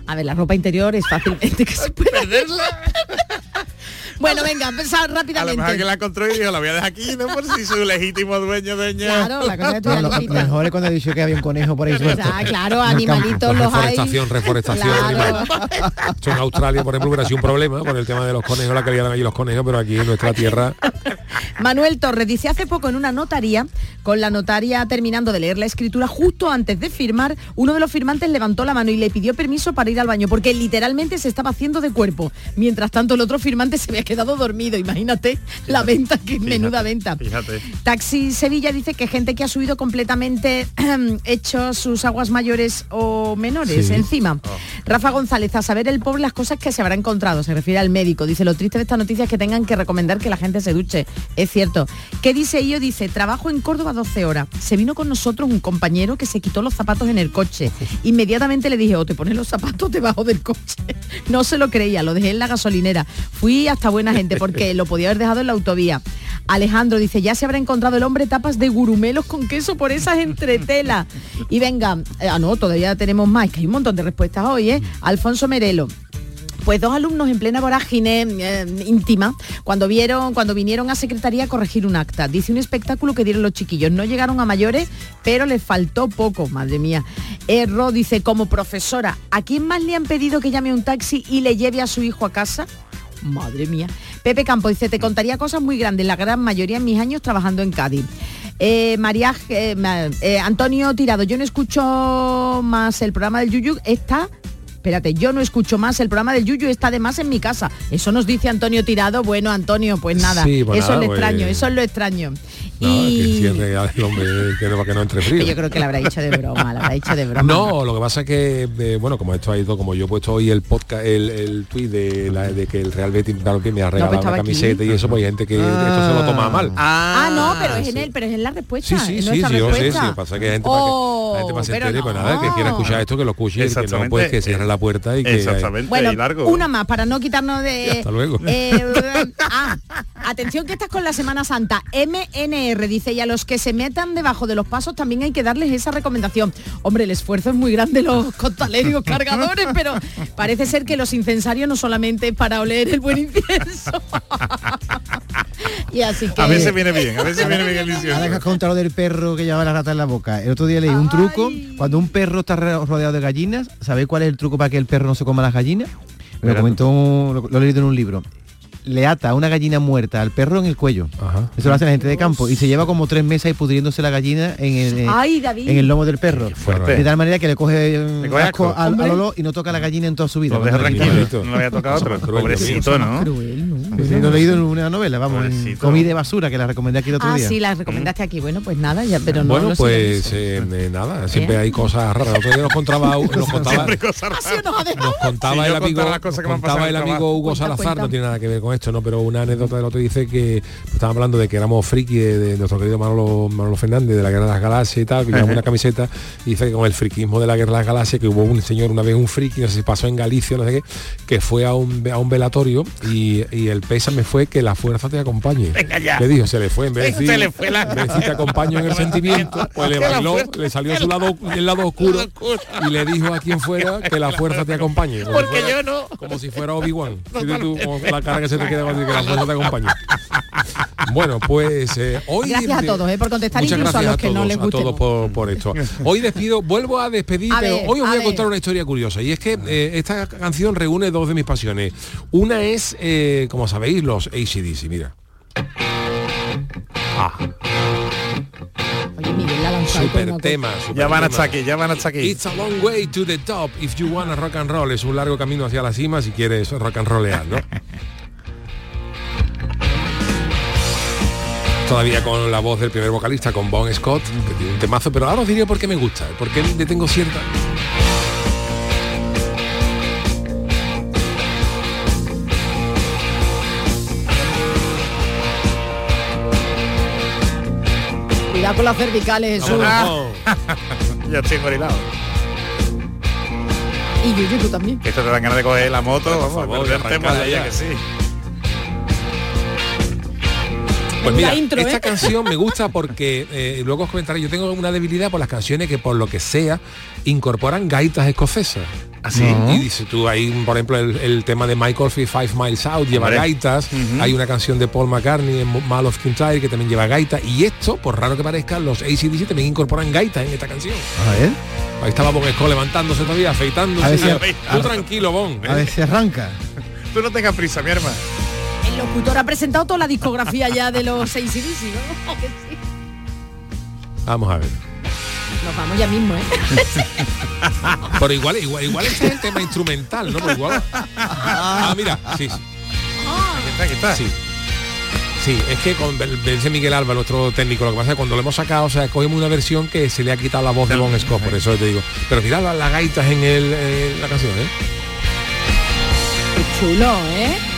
A ver, la ropa interior es fácilmente que se puede (laughs) Bueno, venga, empezar A lo mejor que rápidamente. la y dijo, la voy a dejar aquí, ¿no? Por si su legítimo dueño, dueña. Claro, la cosa que No, lo, mejor es cuando he dicho que había un conejo por ahí suelto. Ah, claro, animalitos los hay. Reforestación, reforestación Claro. animal. Esto en Australia, por ejemplo, hubiera sido un problema por el tema de los conejos, la calidad de allí los conejos, pero aquí en nuestra tierra Manuel Torres dice hace poco en una notaría, con la notaria terminando de leer la escritura, justo antes de firmar, uno de los firmantes levantó la mano y le pidió permiso para ir al baño, porque literalmente se estaba haciendo de cuerpo. Mientras tanto el otro firmante se había quedado dormido. Imagínate la venta, que menuda venta. Fíjate. Taxi Sevilla dice que gente que ha subido completamente (clears throat) hecho sus aguas mayores o menores Sí. encima. Rafa González, a saber el pobre las cosas que se habrá encontrado, se refiere al médico. Dice, lo triste de esta noticia es que tengan que recomendar que la gente se duche. Es cierto. ¿Qué dice yo? Dice, trabajo en Córdoba 12 horas. Se vino con nosotros un compañero que se quitó los zapatos en el coche. (laughs) Inmediatamente le dije, o te pones los zapatos debajo del coche. (laughs) No se lo creía, lo dejé en la gasolinera. Fui hasta buena gente porque lo podía haber dejado en la autovía. Alejandro dice, ya se habrá encontrado el hombre tapas de gurumelos con queso por esas entretelas. Y venga, eh, ah no, todavía tenemos más, que hay un montón de respuestas hoy, ¿eh? Alfonso Merelo. Pues dos alumnos en plena vorágine eh, íntima, cuando vieron, cuando vinieron a secretaría a corregir un acta. Dice un espectáculo que dieron los chiquillos. No llegaron a mayores, pero les faltó poco, madre mía. Erro dice, como profesora, ¿a quién más le han pedido que llame un taxi y le lleve a su hijo a casa? Madre mía. Pepe Campo dice, te contaría cosas muy grandes, la gran mayoría en mis años trabajando en Cádiz. Eh, María eh, eh, Antonio Tirado, yo no escucho más el programa del Yuyu, está Espérate, yo no escucho más el programa del Yuyu, está además en mi casa. Eso nos dice Antonio Tirado. Bueno, Antonio, pues nada. Sí, pues eso nada, es lo pues- extraño, eso es lo extraño. Que cierre al hombre que no, para que no entre frío. yo creo que la habrá dicho de broma, la habrá dicho de broma. No, lo que pasa es que, eh, bueno, como esto ha ido, como yo he puesto hoy el podcast, el, el tuit de, la- de que el Real Betis claro, que me ha regalado estaba una aquí. camiseta y eso, pues hay gente que esto se lo toma a mal. Ah, no, pero es en él, pero es en la respuesta. Sí, sí, sí, sí, yo sé, sí, lo pasa es que hay gente, Oh, para que, la gente pero entere, pues no. nada, que quiera escuchar esto, que lo escuche, que no, Exactamente. pues que cierre la puerta y que... Exactamente, Bueno, y largo. una más para no quitarnos de. (laughs) Hasta luego. Eh, ah, atención que estás con la Semana Santa. MNR dice y a los que se metan debajo de los pasos también hay que darles esa recomendación. Hombre, el esfuerzo es muy grande los (laughs) los cargadores, pero parece ser que los incensarios no solamente es para oler el buen incienso. (laughs) y así que. A veces viene bien, a veces viene bien el incienso. Ahora que has contado lo del perro que llevaba la rata en la boca. El otro día leí un truco. Cuando un perro está ro- rodeado de gallinas, ¿sabéis cuál es el truco para que el perro no se coma las gallinas? Me lo comentó, lo, lo he leído en un libro. Le ata una gallina muerta al perro en el cuello. Eso lo hace la gente de campo. Y se lleva como tres meses ahí pudriéndose la gallina en el, eh, Ay, en el lomo del perro. fuerte. De tal manera que le coge, eh, Le coge asco asco. al, al olor y no toca la gallina en toda su vida. Lo deja No había tocado otro. Pobrecito, ¿no? Sí, lo he leído en una novela, vamos, en. Comida de basura, que la recomendé aquí el otro Ah, día. sí, la recomendaste aquí. Bueno, pues nada, ya, pero no bueno, pues eh, eh, nada, siempre hay cosas raras. Otro día nos contaba, (laughs) nos contaba, nos contaba el amigo, contar las cosas nos que me han pasado contaba el amigo. Hugo Salazar, no tiene nada que ver con esto, ¿no? Pero una anécdota del otro dice que estaba hablando de que éramos friki de, de nuestro querido Manolo, Manolo Fernández de la Guerra de las Galaxias y tal, que llevamos una (laughs) camiseta y dice que con el friquismo de la Guerra de las Galaxias, que hubo un señor una vez un friki, no sé si pasó en Galicia, no sé qué, que fue a un, a un velatorio y, y el pésame fue que la fuerza te acompañe. Venga ya. Le dijo, se le fue, en vez de (laughs) Se decir, le fue la- en vez de decir, te acompaño en el sentimiento, (laughs) pues le bailó, le salió su lado, el lado oscuro y le dijo a quien fuera que la fuerza te acompañe. como si Porque fuera- yo no. Como si fuera Obi-Wan. La cara que se te queda cuando dice que la fuerza te acompañe. (laughs) Bueno, pues eh, hoy... Gracias a todos, eh, por contestar Muchas incluso a gracias los que todos, no les a guste. todos por, por esto. Hoy despido, vuelvo a despedir, A pero ver, hoy os a voy a contar una historia curiosa. Y es que eh, esta canción reúne dos de mis pasiones. Una es, eh, como sabéis, los ACDC, mira. Ah, Oye, Miguel la ha lanzado super tema. super Ya van hasta aquí, ya van hasta aquí. It's a long way to the top if you wanna rock and roll. Es un largo camino hacia la cima si quieres rock and rollear, ¿no? (laughs) Todavía con la voz del primer vocalista, con Bon Scott, que tiene un temazo, pero ahora os diré por qué me gusta, porque le tengo cierta... Cuidado con las cervicales, Jesús. Vámonos. (laughs) ya estoy engorilado. Y Yuyu, tú también. Que esto te dan ganas de coger la moto, vamos, favor, a de perderte más allá ya. que sí. Pues mira, intro, esta ¿eh? canción me gusta porque eh, luego os comentaré, yo tengo una debilidad por las canciones que por lo que sea incorporan gaitas escocesas. Así. Y dice tú, hay por ejemplo el, el tema de Michael Fee Five Miles Out lleva Hombre. gaitas, hay una canción de Paul McCartney en Mal of Kintyre que también lleva gaitas y esto, por raro que parezca, los ACDC también incorporan gaitas en esta canción. A ver, Ahí estaba Bon Scott levantándose todavía, afeitándose. A ver si- y- a- tú tranquilo, Bon. a ¿eh? ver si arranca. Tú no tengas prisa, mi hermano. El locutor ha presentado toda la discografía ya de los seis CDC, ¿no? Que sí. Vamos a ver. Nos vamos ya mismo, ¿eh? (laughs) Pero igual, igual, igual este es el tema instrumental, ¿no? Pero igual. Ah, mira, sí, sí. Aquí está, aquí está. Sí. Sí, es que con dice Miguel Alba, nuestro técnico, lo que pasa es que cuando lo hemos sacado, o sea, cogemos una versión que se le ha quitado la voz de Bon Scott, por eso te digo. Pero mira las, las gaitas en el, en la canción, ¿eh? Qué chulo, ¿eh?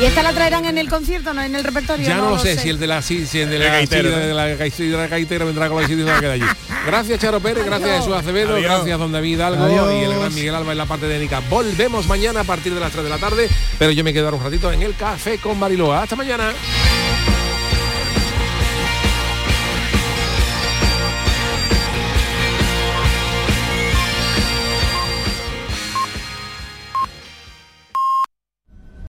¿Y esta la traerán en el concierto, no en el repertorio? Ya no, lo sé, si el de la si, si el de la gaitero, si el de la gaitera, gaitera vendrá con la sitio y se va a quedar allí. Gracias Charo Pérez, gracias Jesús Acevedo, Adiós. gracias Don David Hidalgo Adiós. y el gran Miguel Alba en la parte técnica. Volvemos mañana a partir de las 3 de la tarde, pero yo me quedo ahora un ratito en el café con Bariloa. Hasta mañana.